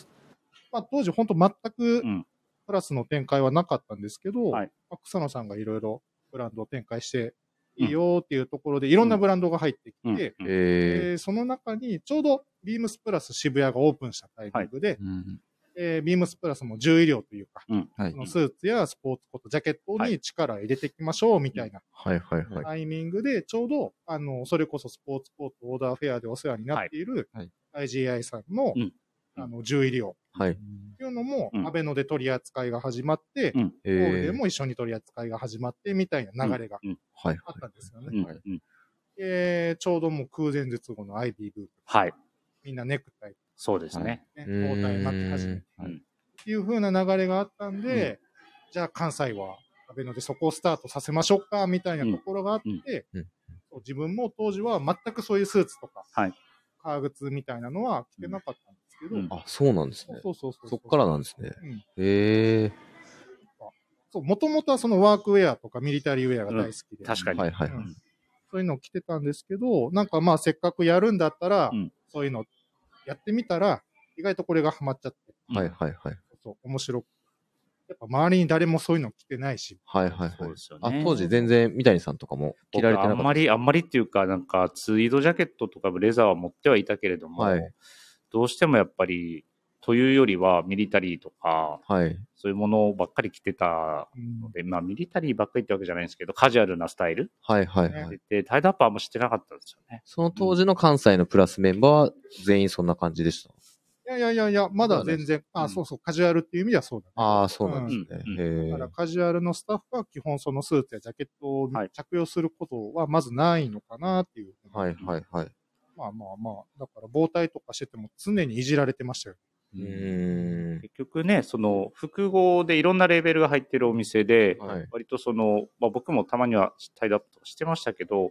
まあ当時本当全くうんプラスの展開はなかったんですけど、はいまあ草野さんがいろいろブランドを展開していいよっていうところで、いろんなブランドが入ってきて、その中にちょうどビームスプラス渋谷がオープンしたタイミングで、うん。えービームスプラスも重医療というか、はい。そ。のスーツやスポーツコート、ジャケットに力を入れていきましょうみたいな。タイミングで、ちょうど、あの、それこそスポーツコートオーダーフェアでお世話になっているはい。IGI さんのうん、あの、重医療。っはい。ていうのもう、ん。アベノで取り扱いが始まって、うん。ゴー。ルデえー。ンも一緒に取り扱いが始まってみたいな流れがうん。はいあったんですよね。うん。はいうん。でちょうどもう空前絶後の IB ブーム。はい。みんなネクタイ、そうですね。ね、うーん包帯巻き始めて。うん。っていう風な流れがあったんで、じゃあ関西はアベノでそこをスタートさせましょうか、みたいなところがあって、うん。うん。そう自分も当時は全くそういうスーツとか、はい。革靴みたいなのは着てなかったけど、うんあ、そうなんですね。そうそうそうそっからなんですね。うんえそう、もともとはそのワークウェアとかミリタリーウェアが大好きで、ー。確かに。はいはい。うんそういうのを着てたんですけど、なんかまあせっかくやるんだったら、うんそういうのやってみたら、意外とこれがハマっちゃって、はいはいはい。そう、面白く。やっぱ周りに誰もそういうの着てないし、はいはいはいそうで。すよあね。、当時全然三谷さんとかも着られてなかった。僕あんまり、あんまりっていうか、なんか、ツイードジャケットとかブレザーは持ってはいたけれども、はいどうしてもやっぱり、というよりはミリタリーとか、はい。そういうものばっかり着てたうんので、まあミリタリーばっかりってわけじゃないんですけど、カジュアルなスタイルはいはいはい。で、タイドアップはあんましてなかったんですよね。その当時の関西のプラスメンバーは全員そんな感じでした？いやいやいやいや、まだ全然、あ、うんそうそう、カジュアルっていう意味ではそうだね。ああ、そうなんですね。うんだからカジュアルのスタッフは基本そのスーツやジャケットをはい着用することはまずないのかなっていう。はいはいはい。まあまあまあ、だから防体とかしてても常にいじられてましたよ。うーん。結局ね、その複合でいろんなレベルが入ってるお店で、はい。割とその、まあ、僕もたまにはタイドアップとかしてましたけど、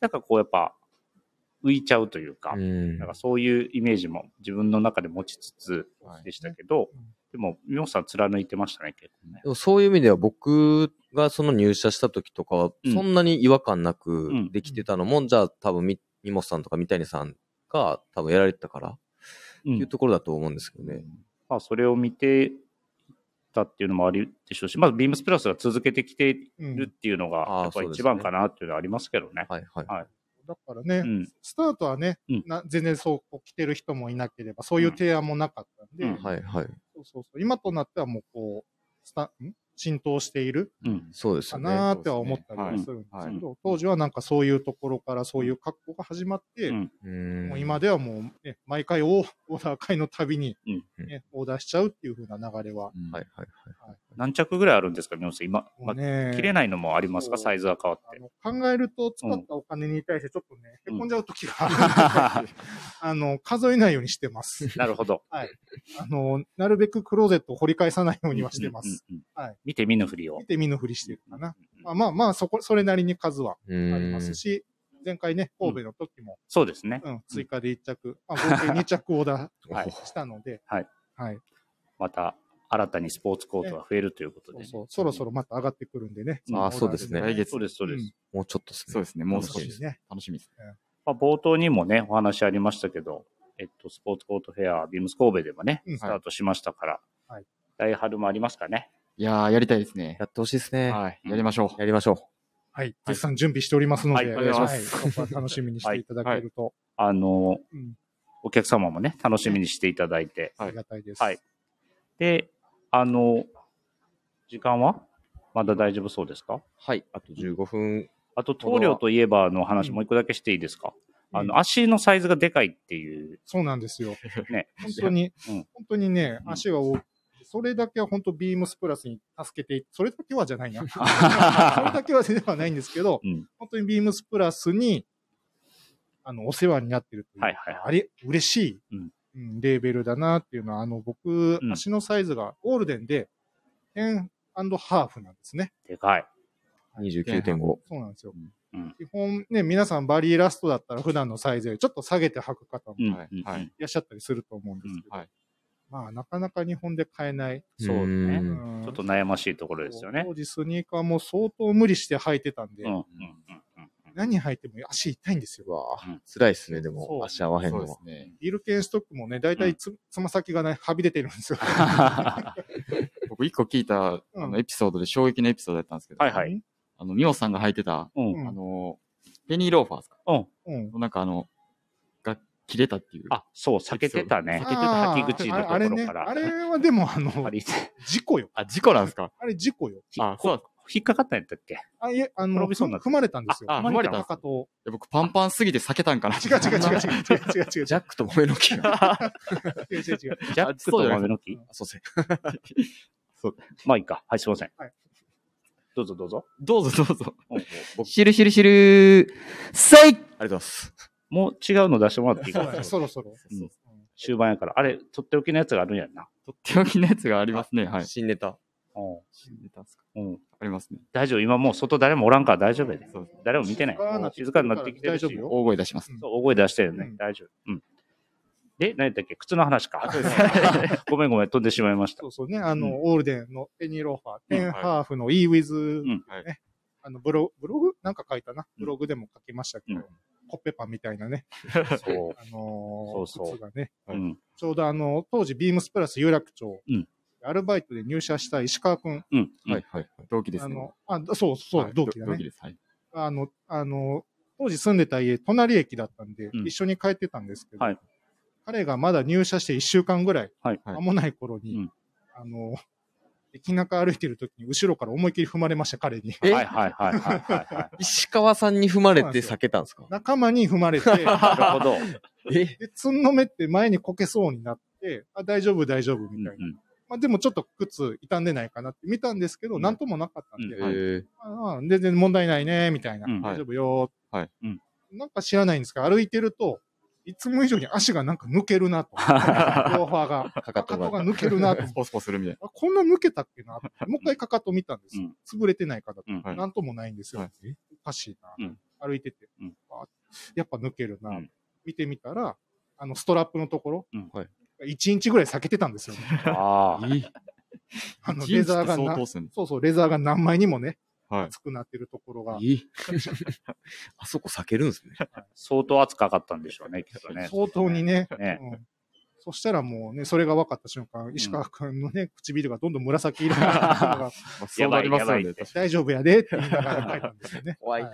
なんかこうやっぱ浮いちゃうというか、うんなんかそういうイメージも自分の中で持ちつつでしたけど、うんでも、ミモさん貫いてましたね、結構ね。でもそういう意味では僕がその入社した時とかはうんそんなに違和感なくうんできてたのも、じゃあ多分み、みもさんとか三谷さんが多分やられてたからっうん。ていうところだと思うんですけどね。まあ、それを見てたっていうのもあるでしょうし、まずビームスプラスが続けてきてうんるっていうのが、やっぱ一番かなっていうのはありますけどね。はいはい。はい。だからね、うん。スタートはね、うん。な全然そうこう着てる人もいなければ、そういう提案もなかったんで、うん。はいはい。そうそうそう。今となってはもうこう、スタん？浸透しているうん。かそうですよね。なーっては思ったりはするんですけど、当時はなんかそういうところからそういう格好が始まって、もう今ではもう、ね、毎回オーオーダー会のたびに、うん。ねオーダーしちゃうっていう風な流れは、はいはい。はい。何着ぐらいあるんですか、皆さん。今、まあ、切れないのもありますか、サイズは変わっあて。の考えると使ったお金に対してちょっとね、へこんじゃう時があるんで、あの、数えないようにしてます。なるほど。あの、なるべくクローゼットを掘り返さないようにはしてます。うんうんうんはい見て見ぬふりを見。て見ぬふりしてるかな。うんまあまあまあ、そこ、それなりに数はうありん。ますし、前回ね、神戸の時も、そうですね。うん、追加で1着、まあ、合計2着オーダはいーしたので、はい。はい。また、新たにスポーツコートが増えるということでね。そうそう、そろそろまた上がってくるんでね。あーそうですね来月そうです、そうです。うんもうちょっとですね。そうですね。もう楽しみです少しね。楽しみです。まあ、冒頭にもね、お話ありましたけど、えっと、スポーツコートフェア、ビームス神戸でもね、うんスタートしましたから、はい来春もありますかね？いやー、やりたいですね。やってほしいですね。はい。やりましょう。やりましょはい。絶賛準備しておりますので、はいお願いしますはいそこは楽しみにしていただけると、あの、うんお客様もね、楽しみにしていただいて。ありがたいです。はい。で、あの、時間は？まだ大丈夫そうですか？う。はい。あと15分。あと、棟梁といえばの話うんもう一個だけしていいですか、あうんの、足のサイズがでかいっていう、そうなんですよ。ね。本当に、うん本当にね、うん足が大きい。それだけは本当ビームスプラスに助けてい、それだけはじゃないな。それだけはではないんですけど、うん本当にビームスプラスに、あの、お世話になってるという、はいはいはいあれ、嬉しい、うんうんレーベルだなっていうのは、あの、僕、うん足のサイズがゴールデンで、10ハーフなんですね。でかい。29.5。そうなんですよ。うん。基本ね、皆さんバリエラストだったら普段のサイズよりちょっと下げて履く方もいらっしゃったりすると思うんですけど、うんはいまあ、なかなか日本で買えない。そうね。うんうんちょっと悩ましいところですよね。当時スニーカーも相当無理して履いてたんで、うん。うん。うん何履いても足痛いんですよ。うわうんぁ辛いっすね、でも。足合わへんそうのは。ですね。ビルケンストックもね、だいたいつ、つま先がね、はび出てるんですよ。僕一個聞いた、あうんの、エピソードで衝撃のエピソードだったんですけど、はいはい。あの、ミオさんが履いてた、うん。うんあの、ペニーローファーですかうん。うん。なんかあの、が切れたっていう。あ、そう、避けてたね。避けてた履き口のとこあれね、ろから。あれはでもあの、あれ事故よ。あ、事故なんですか？あれ事故よ。あ、そうだ。引っかかったんやったっけ？あ、いえ、あの、踏まれたんですよ。あ、踏まれたか？と。僕パンパンすぎて避けたんかな。違う違う違う違う違う違う違う。ジャックと豆の木が。違う違う違う。ジャックと豆の木？そうせ そう。まあいいか。はい、すいません。はい。どうぞどうぞ。どうぞどうぞ。しるしるしるー。さいありがとうございます。もう違うの出してもらっていいかな？そろそろ。終盤やから。あれ、とっておきのやつがあるんやんな。とっておきのやつがありますね。はい。新ネタ。う出たんですか？ん。うん。ありますね。大丈夫。今もう外誰もおらんから大丈夫やで。誰も見てない。静かになってきてるし大声出します。そう大声出してるね。うん大丈夫。うん。で、何やったっけ？靴の話か。ごめんごめん、飛んでしまいましたそ。うそうね、あの、うんオールデンのペニーローファー、うんテンハーフの e ウィズ、あの、ブロブログ？なんか書いたな。ブログでも書きましたけど、うんコッペパンみたいなね、そう。あのーそうそう靴がね、うん。ちょうどあの、当時ビームスプラス有楽町、うんアルバイトで入社した石川くん、うん。はいはい。同期ですね。あの、あ、そうそう、はい同期だね。同期です。はい。あの、あの、当時住んでた家、隣駅だったんで、うん一緒に帰ってたんですけど、はい彼がまだ入社して1週間ぐらい、はい。はい間もない頃に、うんあの、駅中歩いてる時に後ろから思いっきり踏まれました、彼に。え？はいはいはいはいはいはい。石川さんに踏まれて避けたんですか仲間に踏まれて、なるほど。え？で、つんのめって前にこけそうになって、あ、大丈夫大丈夫うんみたいな。まあでもちょっと靴傷んでないかなって見たんですけど、うん。なんともなかったんで、うん。えー。ああ全然問題ないね、みたいな。うん。大丈夫よ。はい。うん。なんか知らないんですが、歩いてると、いつも以上に足がなんか抜けるなと。ローファーが。かかとが抜けるなと。スポスポするみたいあこんな抜けたっけなもう一回かかと見たんです。よ。潰れてないかだと。うん。はい。なんともないんですよ。はい。えおかしいな、うん。歩いてて、うん。あやっぱ抜けるな、うん。見てみたら、あの、ストラップのところ、うん。はい1インチぐらい避けてたんですよね。ああ。な。あの、レザーが。そうそう、レザーが何枚にもね、はい。厚くなってるところが、え あそこ避けるんですね。相当暑かかったんでしょうね、きっとね。相当にね、ね。うんそしたらもうね、それが分かった瞬間、石川君のね、唇がどんどん紫色になってるのが、まあ、そうなりますよね。やばいやばいって確かに大丈夫やでって言いながら書いたんですよね。怖いな。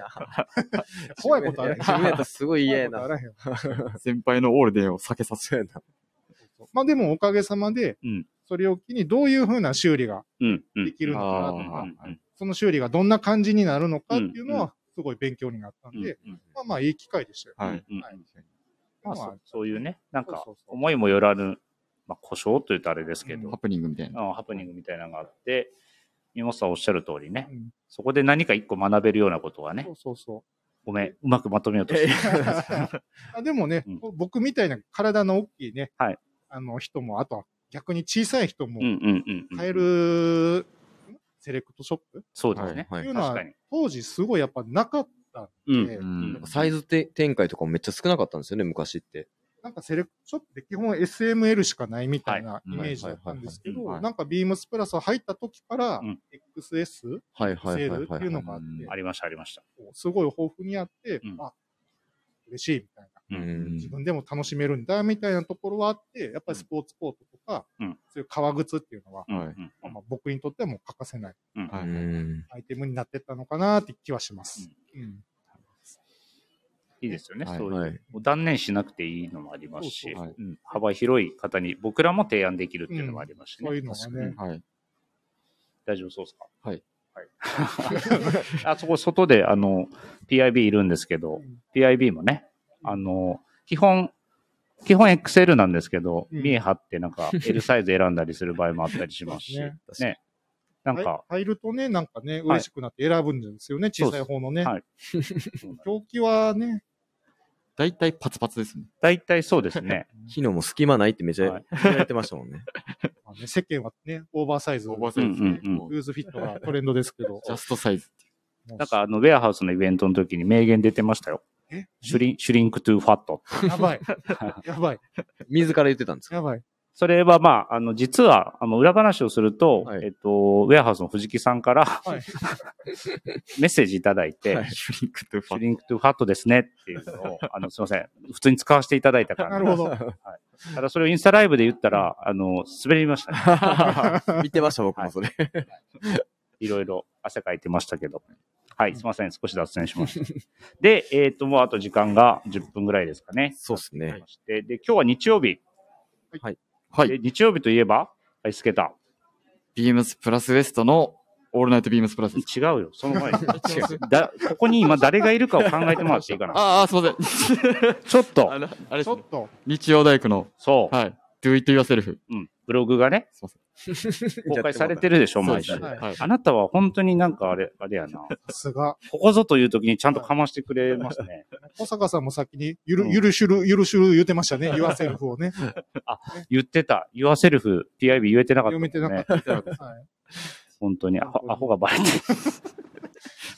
怖いことある自分やったらすごい嫌やな。先輩のオールデンを避けさせるな。まあでもおかげさまでうん、それを機にどういうふうな修理がで。きるのかなとあか、その修理がどんな感じになるのかっていうのうんは、すごい勉強になったんで、うんまあまあいい機会でしたよ。はい。うん。はい。まあ、まあそそういうね、なんか思いもよらぬ、まあ、故障というとあれですけど、ハプニングみたいな。うんハプニングみたいなのがあって、三本さんおっしゃる通りねう、ん。そこで何か一個学べるようなことはねそ、うそうそう。ごめん、うまくまとめようとして。あでもね、うん。僕みたいな体の大きいね、はいあの人も、あとは逆に小さい人も。買えるセレクトショップそうですね。はいっていうのは。当時すごいやっぱなかったんうんで、うんサイズて展開とかもめっちゃ少なかったんですよね、昔って。なんかセレクトショップって基本 SML しかないみたいなはいイメージだったんですけど、なんかビームスプラス入った時からうん XS セー。ルっていうのがあっうんてあ、りました、ありました。すごい豊富にあってうん、あ、嬉しいみたいな。自分でも楽しめるんだみたいなところはあって、やっぱりスポーツコートとか、うん。そういう革靴っていうのは、まあ、僕にとってはもう欠かせない。アイテムになってったのかなって気はします。うん。いいですよね、はい。そういう。断念しなくていいのもありますし、そうそう。はい。うん。幅広い方に僕らも提案できるっていうのもありますしね。そういうのがね、はい。大丈夫そうですか？はい。はい。あそこ外であの PIB いるんですけど、PIB もね、あの、基本、基本 XL なんですけど、うん見え張ってなんか L サイズ選んだりする場合もあったりしますし、ねね。なんか、はい入るとね、なんかね、嬉しくなって選ぶんですよね、小さい方のね。はい 表記はね、大体パツパツですね。大体そうですね。昨日も隙間ないってめっちゃはい言われてましたもんね。まあね世間はね、オーバーサイズ、オーバーサイズですね。うんうんルーズフィットがトレンドですけど。ジャストサイズ。なんかあの、ウェアハウスのイベントの時に名言出てましたよ。え？シュリン、シュリンクトゥファット。やばい。やばい。自ら言ってたんですか？やばい。それはまあ、あの、実は、あの、裏話をすると、はいえっと、ウェアハウスの藤木さんから、はい。メッセージいただいて、はい shrink to fa shrink to fat ですねっていうのを、あの、すいません。普通に使わせていただいたから。なるほど。ただそれをインスタライブで言ったら、あの、滑りましたね。見てました、僕もそれ。いろいろ汗かいてましたけど。はい、すいません。少し脱線しました。で、えっ、と、もうあと時間が10分ぐらいですかね。そうですね。で、で今日は日曜日。はい。で日曜日といえば、アイスケータビームスプラスウエストのオールナイトビームスプラス。違うよ。その前に。だ、ここに今誰がいるかを考えてもらっていいかな。ああ、すいません。ちょっとあ。れですねちょっと、日曜大工の、そう。はい。do it yourself。うん。ブログがね、すいません。公開されてるでしょ、毎週。あなたは本当になんかあれ、あれやな。さすが。ここぞという時にちゃんとかましてくれますね。小坂さんも先に、ゆる、うんゆるしゅる、ゆるしゅる言ってましたね。言わせる方をね。言ってた。yourself、PIB 言えてなかった。読めてなかった。はい。本当にアホアホがバレてる。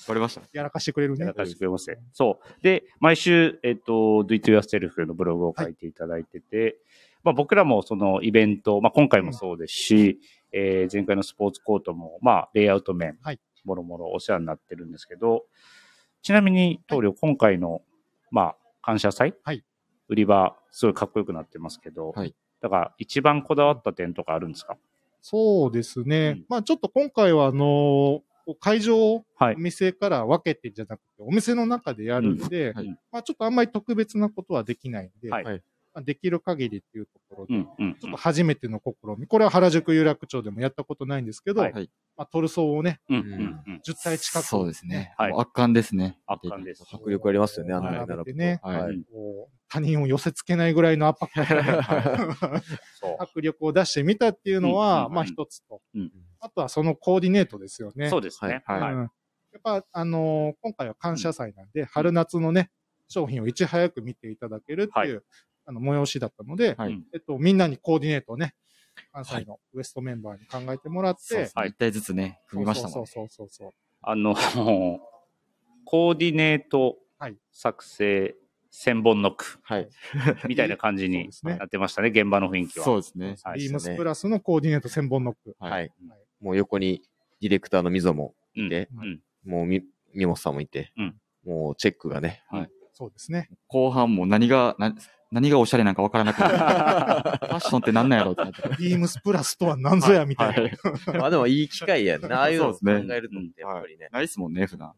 バレました。やらかしてくれるねやら。かしてくれますね。そう。で、毎週、えっと、do it yourself のブログを書いていただいてて、まあ僕らもそのイベント、まあ今回もそうですし、えー前回のスポーツコートも、まあレイアウト面、はい。もろもろお世話になってるんですけど、ちなみに、棟梁、今回の、まあ、感謝祭、はい。売り場、すごいかっこよくなってますけど、はい。だから一番こだわった点とかあるんですか？そうですね。うん。まあちょっと今回はあの会場をはい。お。店から分けてじゃなくて、お店の中でやるんで、うん。はい。まあちょっとあんまり特別なことはできないんで、はいできる限りっていうところで、うん、うん。ちょっと初めての試み。これは原宿有楽町でもやったことないんですけど、はいはいまあトルソーをね、うん、うん、うん。10体近く、そうですね。はい圧巻ですね。圧巻です。迫力ありますよね、あの並辺並ぶと。べてねはい他人を寄せ付けないぐらいの圧迫。迫力を出してみたっていうのは、うんまあ一つと、うんあとはそのコーディネートですよね。そうですね。はいはい。うんやっぱ、あのー今回は感謝祭なんで、春夏のね、商品をいち早く見ていただけるっていう、あの、催しだったので、はい。えっと、みんなにコーディネートをね、関西のウエストメンバーに考えてもらって。はい一体ずつね、組みましたもんね。そうそうそうそうあの、コーディネートはい作成千本ノックはい。みたいな感じになってましたね、現場の雰囲気は。そうですね。はいビームスプラスのコーディネート1000本ノック。はいはい。もう横にディレクターの溝もうんいて、うんもうみ、みもさんもいてうん、もうチェックがね、そうですね。後半も何が、な何がおしゃれなんかわからなくて、ファッションってなんなんやろうってなって。ビームスプラスとは何ぞや、みたいな。はい。まあでもいい機会やんな。ああいうのを考そうですねえるのってやっぱりね、ないっすもんね、普段。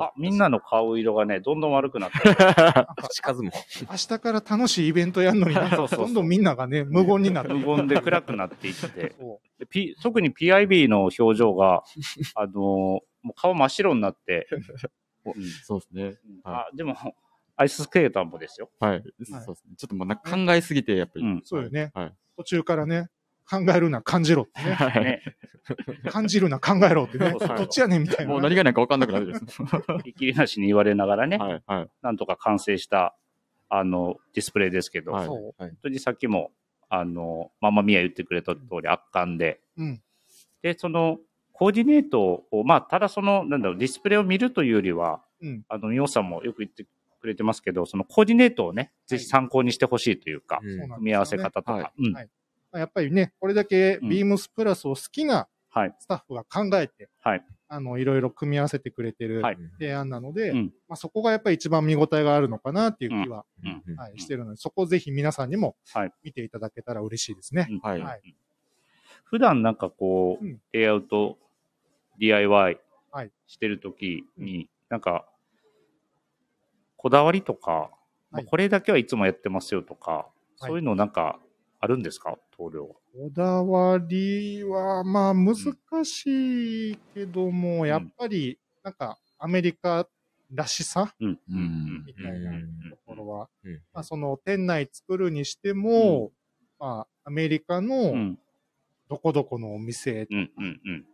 あみんなの顔色がね、どんどん悪くなってる。口数も。明日から楽しいイベントやるのに、そうそうどんどんみんながね、無言になって無言で暗くなっていって。そで P、特に PIB の表情が、あのーもう顔真っ白になって、うんそうですね。あでも、アイススケーターもですよ。はい。そうですね。ちょっともうなんか考えすぎて、やっぱり。うんうそうよね。はい途中からね、考えるな、感じろってね。はい。ね、感じるな、考えろってね。そうそうどっちやねんみたいな。もう何が何か分かんなくなるです。ひっきりなしに言われながらね、はい。はい。なんとか完成した、あの、ディスプレイですけど、はい本そう。はい。当にさっきも、あの、ママミヤ言ってくれた通り圧巻で、うん。で、その、コーディネートを、まあ、ただその、なんだろう、ディスプレイを見るというよりは、うん。あの、ミオさんもよく言ってくれてますけど、そのコーディネートをね、ぜひ参考にしてほしいというか、うん。そうなんですよね。組み合わせ方とか。はい。うん。はい。やっぱりね、これだけうん。ビームスプラスを好きなはい。スタッフが考えて、はい。あの、いろいろ組み合わせてくれてるはい。提案なので、うん。まあ、そこがやっぱり一番見応えがあるのかなっていう気は、うん。うん。はい、してるので、そこをぜひ皆さんにもはい。見ていただけたら嬉しいですね。うん。はい。はい普段なんかこう、うん。レイアウト DIY はい。してるときに、なんか、こだわりとか、まあはいこれだけはいつもやってますよとか、はいそういうのなんかあるんですか？棟梁は。こだわりは、まあ、難しいけども、やっぱり、なんか、アメリカらしさ？うん。うんみたいなところは、うんまあ、その、店内作るにしても、まあ、アメリカうのん。どこどこのお店、うん。うん。うん。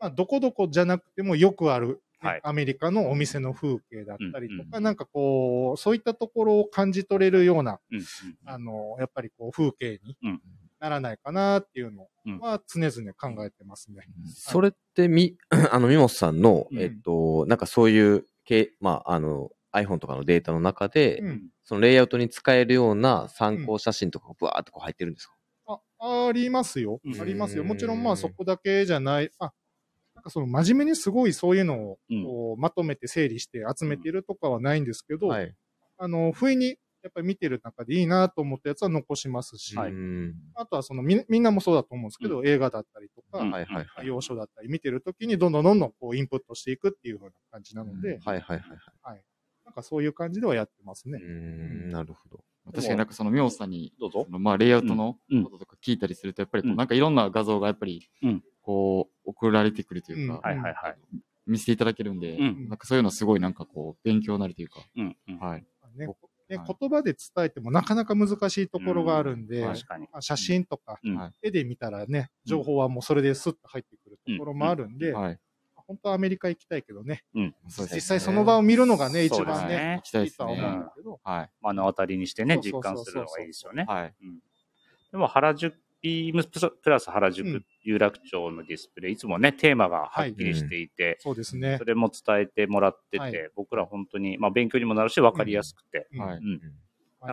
まあ、どこどこじゃなくてもよくある、ねはいアメリカのお店の風景だったりとか、うんうんなんかこう、そういったところを感じ取れるような、うん。あの、やっぱりこう、風景にうんならないかなっていうのうんは常々考えてますね。それってみ、あの、ミモスさんの、うんえっと、なんかそういう系、まあ、あの、iPhone とかのデータの中で、うん。そのレイアウトに使えるような参考写真とかがブワーっとこう入ってるんですか、あ、ありますよう。んありますよ。もちろんまあそこだけじゃない、あ、なんかその真面目にすごいそういうのをうんこうまとめて整理して集めてるとかはないんですけど、はい。あの、不意にやっぱり見てる中でいいなと思ったやつは残しますし、はいうんあとはそのみみんなもそうだと思うんですけど、映画だったりとか、うんはいはいはい。要所だったり見てるときにどんどんどんどんこうインプットしていくっていう風な感じなので、はいはいはいはい。なんかそういう感じではやってますねう。ん、なるほど。確かになんかその、ミオさんに、どうぞ。そ。のまあ、レイアウトのうん。こととか聞いたりすると、やっぱりこう、うん。なんかいろんな画像がやっぱりうん、こう、送られてくるといううん。か、はいはいはい。見せていただけるんで、うん。なんかそういうのすごいなんかこう、勉強になるというか。はい。ね言葉で伝えてもなかなか難しいところがあるんで、写真とか絵で見たらね、情報はもうそれでスッと入ってくるところもあるんで、はい。本当はアメリカ行きたいけどね、そうですね。実際その場を見るのがね、一番ね、いいいとは思うんね。だけど、はい。目の当たりにしてね、実感するのがいいですよね。はい。でも原宿、ビームプラス原宿うん有楽町のディスプレイ、いつもね、テーマがはっきりしていて、そうですね。そ。れも伝えてもらってて、はい。僕ら本当に、まあ、勉強にもなるし、分かりやすくて、うん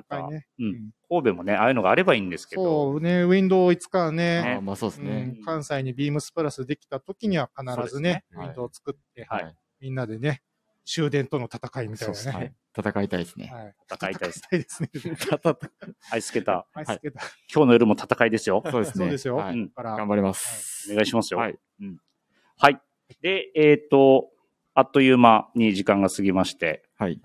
はいうん毎回ね。うんうん神戸もね、ああいうのがあればいいんですけど、そうね、ウィンドウいつかあねー、まあそうですね。うん関西にビームスプラスできた時には必ずね、ねウィンドウを作って、はいみんなでね、終電との戦いみたいなはねい。。戦いたいですね。はい戦いたいです。ね。アイスケーター、アイスケーター今日の夜も戦いですよ。そうですね。そうですよはい頑張ります。お願いしますよ。はい。うんはい。で、えっ、と、あっという間に時間が過ぎまして、はい。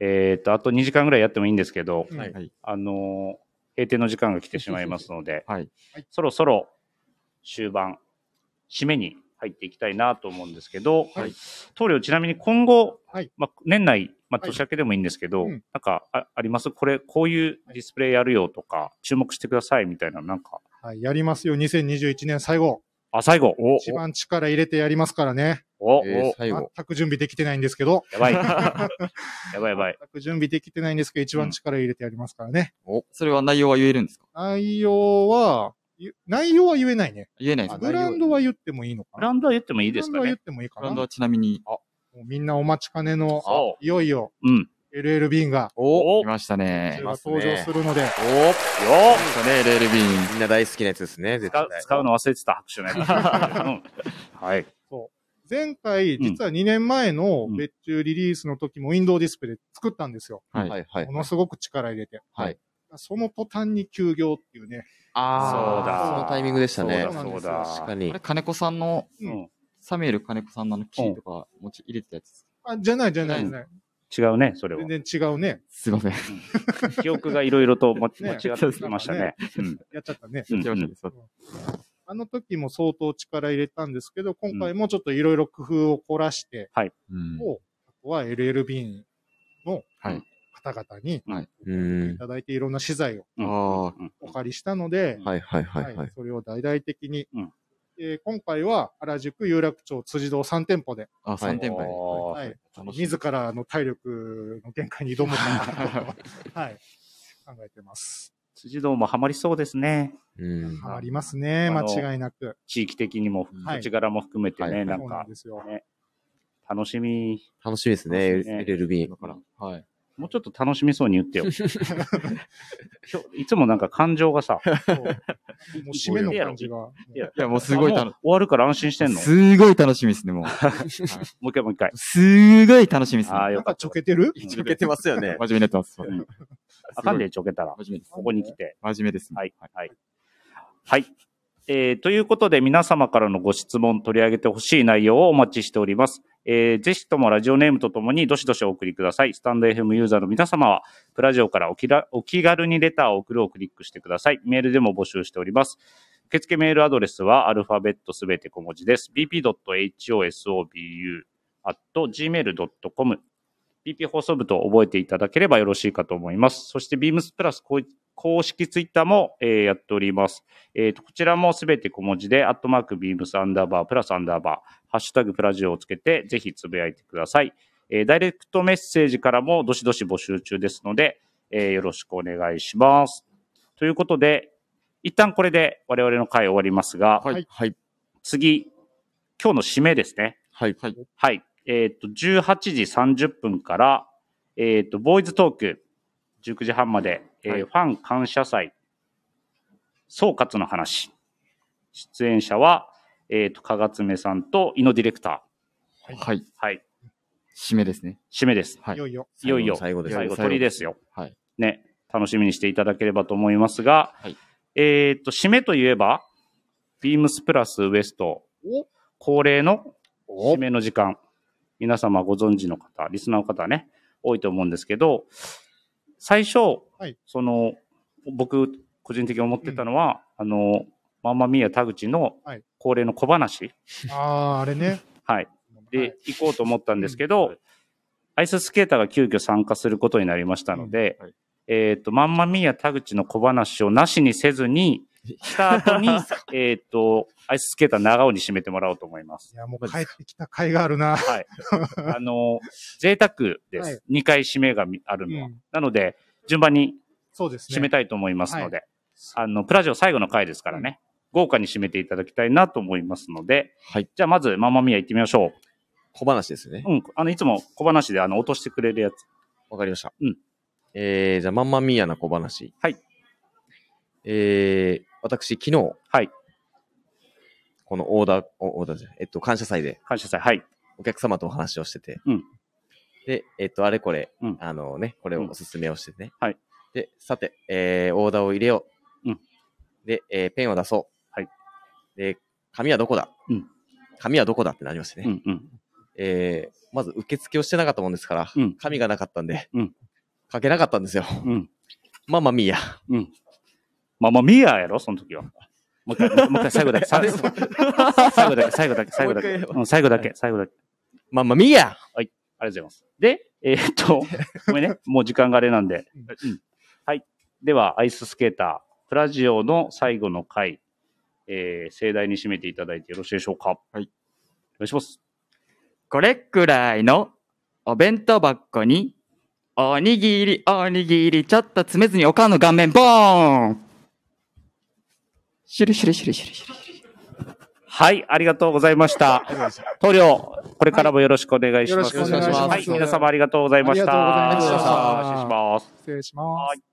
えっ、と、あと2時間ぐらいやってもいいんですけど、うんはい。はい。あのー閉店の時間が来てしまいますので、はい。そろそろ終盤、締めに入っていきたいなと思うんですけど、はい。棟梁、ちなみに今後、はい。まあ、年内、まあ、はい。年明けでもいいんですけど、うん。なんかああります？これ、こういうディスプレイやるよとか、注目してくださいみたいな、なんか、はい、やりますよ、2021年最後。あ、最後、お一番力入れてやりますからね。お、えー最後。全く準備できてないんですけど。やばい。やばいやばい。全く準備できてないんですけど、一番力入れてやりますからね。それは内容は言えるんですか？内容は、ゆ内容は言えないね。言えないですか？ブランドは言ってもいいのかな？ブランドは言ってもいいですかねブランドは言っ。てもいいかな？もブランドはちなみに、うみんなお待ちかねのそ、いよいようん。LL ビーンが、おお来ましたね登場するので、およ来ましたね、レールビーン。みんな大好きなやつですね、絶対。使うの忘れてた拍手のやつ。うんはい。前回、うん実は2年前のうん別注リリースの時もウィンドウディスプレイ作ったんですよ。はい。はいはいも。のすごく力入れて。はい。その途端に休業っていうね。あそうだそのタイミングでしたね。そうだそうだ確かにあれ、。金子さんの、サミュエル金子さんのあのキーとか持ち入れてたやつです。あ、じゃないじゃないじゃない。違うね、それは全。然違うね。すいません。記憶がいろいろと 間違ってきましたね。うんやっちゃったね。あの時も相当力入れたんですけど、今回もちょっといろいろ工夫を凝らして、うん。をあとは LL ビーンのはい。方々にうんい。ただいていろんな資材をお借りしたので、はいはいはいはい。それを大々的に、うんえー今回は原宿、有楽町、辻堂3店舗で、あ、はい3店舗で。はい、自らの体力の限界に挑むかなと、はい、考えてます。辻堂もハマりそうですね。うん。ハマりますね、間違いなく。地域的にも、はい土地柄も含めてね、はいなんかそうなん、ですよ。楽しみ。楽しみですね、楽しみね LLB だ。から、はい。もうちょっと楽しみそうに言ってよ。今日いつもなんか感情がさ、もう締めの感じが。いやいや、もうすごいあもう楽終わるから安心してんのもすごい楽しみですね、もう。う一回もう一回。すごい楽しみですね。ああ、なんかよかった。ちょけてる？ちょけてますよね。真面目にやってます。うんあかんでちょけたら、真面目です。ここに来て。真面目ですね。はい。はい。はい。えーということで、皆様からのご質問、取り上げてほしい内容をお待ちしております。えーぜひともラジオネームとともに、どしどしお送りください。スタンド FM ユーザーの皆様は、プラジオからお気らお気軽にレターを送るをクリックしてください。メールでも募集しております。受付メールアドレスは、アルファベットすべて小文字です。bp.hosobu.gmail.com BP 放送部と覚えていただければよろしいかと思います。そして Beams プラス公公式ツイッターも、えーやっております。えーとこちらもすべて小文字で、アットマーク Beams アンダーバープラスアンダーバー、ハッシュタグプラジオをつけて、ぜひつぶやいてください。えーダイレクトメッセージからもどしどし募集中ですので、えーよろしくお願いします。ということで、一旦これで我々の回終わりますが、はいはい。次、今日の締めですね。はい。はい。はい。えっ、と、18時30分から、えっ、と、ボーイズトーク、19時半まで、えーはいファン感謝祭、総括の話。出演者は、えっ、と、かがつめさんと、井野ディレクタはい。ー。はい。締めですね。締めです。はいいよいよ。いよいよ、最後です。最後、最後鳥ですよ。はい。ね。楽しみにしていただければと思いますが、はいえっ、と、締めといえば、ビームスプラスウエスト、恒例の締めの時間。皆様ご存知の方、リスナーの方ね、多いと思うんですけど、最初、はい。その、僕、個人的に思ってたのは、あの、マンマミーヤ田口のはい。恒例の小話、ああ、あれね。はい。で、はい。行こうと思ったんですけど、アイススケーターが急遽参加することになりましたので、うん。はい。えっ、と、マンマミーヤ田口の小話をなしにせずに、した後に、えっと、アイススケーター長尾に締めてもらおうと思いますい。や、もう帰ってきた甲斐があるな。はい。あの、贅沢ではいす。2回締めがみあるのは。うんなので、順番にそうですね。締めたいと思いますので、あの、プラジオ最後の回ですからね、豪華に締めていただきたいなと思いますので、はい。じゃあまず、マンマミーヤ行ってみましょ小話ですね。う。うん。あの、いつも小話であの、落としてくれるやつ。わかりました。うん。えー、じゃあ、まんまみやな小話。はい。えー、私、昨日、はい。このオーダー、おオーダーじゃないえっと、感謝祭で感謝祭。はい。お客様とお話をしてて、うんで、えっと、あれこれ、うんあのね、これをおすすめをしてね。はい。で、さて、えー、オーダーを入れよう。うん。で、えー、ペンを出そう。はい。で、紙はどこだ？うん。紙はどこだってなりましてね。うんうん。えー、まず受付をしてなかったもんですから、うん紙がなかったんで、うん書けなかったんですよ。うん。まあまあみーや。うん。ママミーヤやろその時は。もう一回、もう一回、最後だけ。最後最後だけ、最後だけ、最後だけ。もうん、最後だけ、最後だけ。まあまあみーやありがとうございます。で、えーっと、ごめんね。もう時間があれなんで。うんはい。では、アイススケーター、プラジオの最後の回、えー、盛大に締めていただいてよろしいでしょうか。はい。お願いします。これくらいのお弁当箱に、おにぎり、おにぎり、ちょっと詰めずにおかんの顔面、ボーンシュルシュルシュルシュルシュル。はい、ありがとうございました。塗料、これからもよろしくお願いします。よろしくお願いしますはい、皆様ありがとうございました。ありがとうございました失礼します。失礼します。はい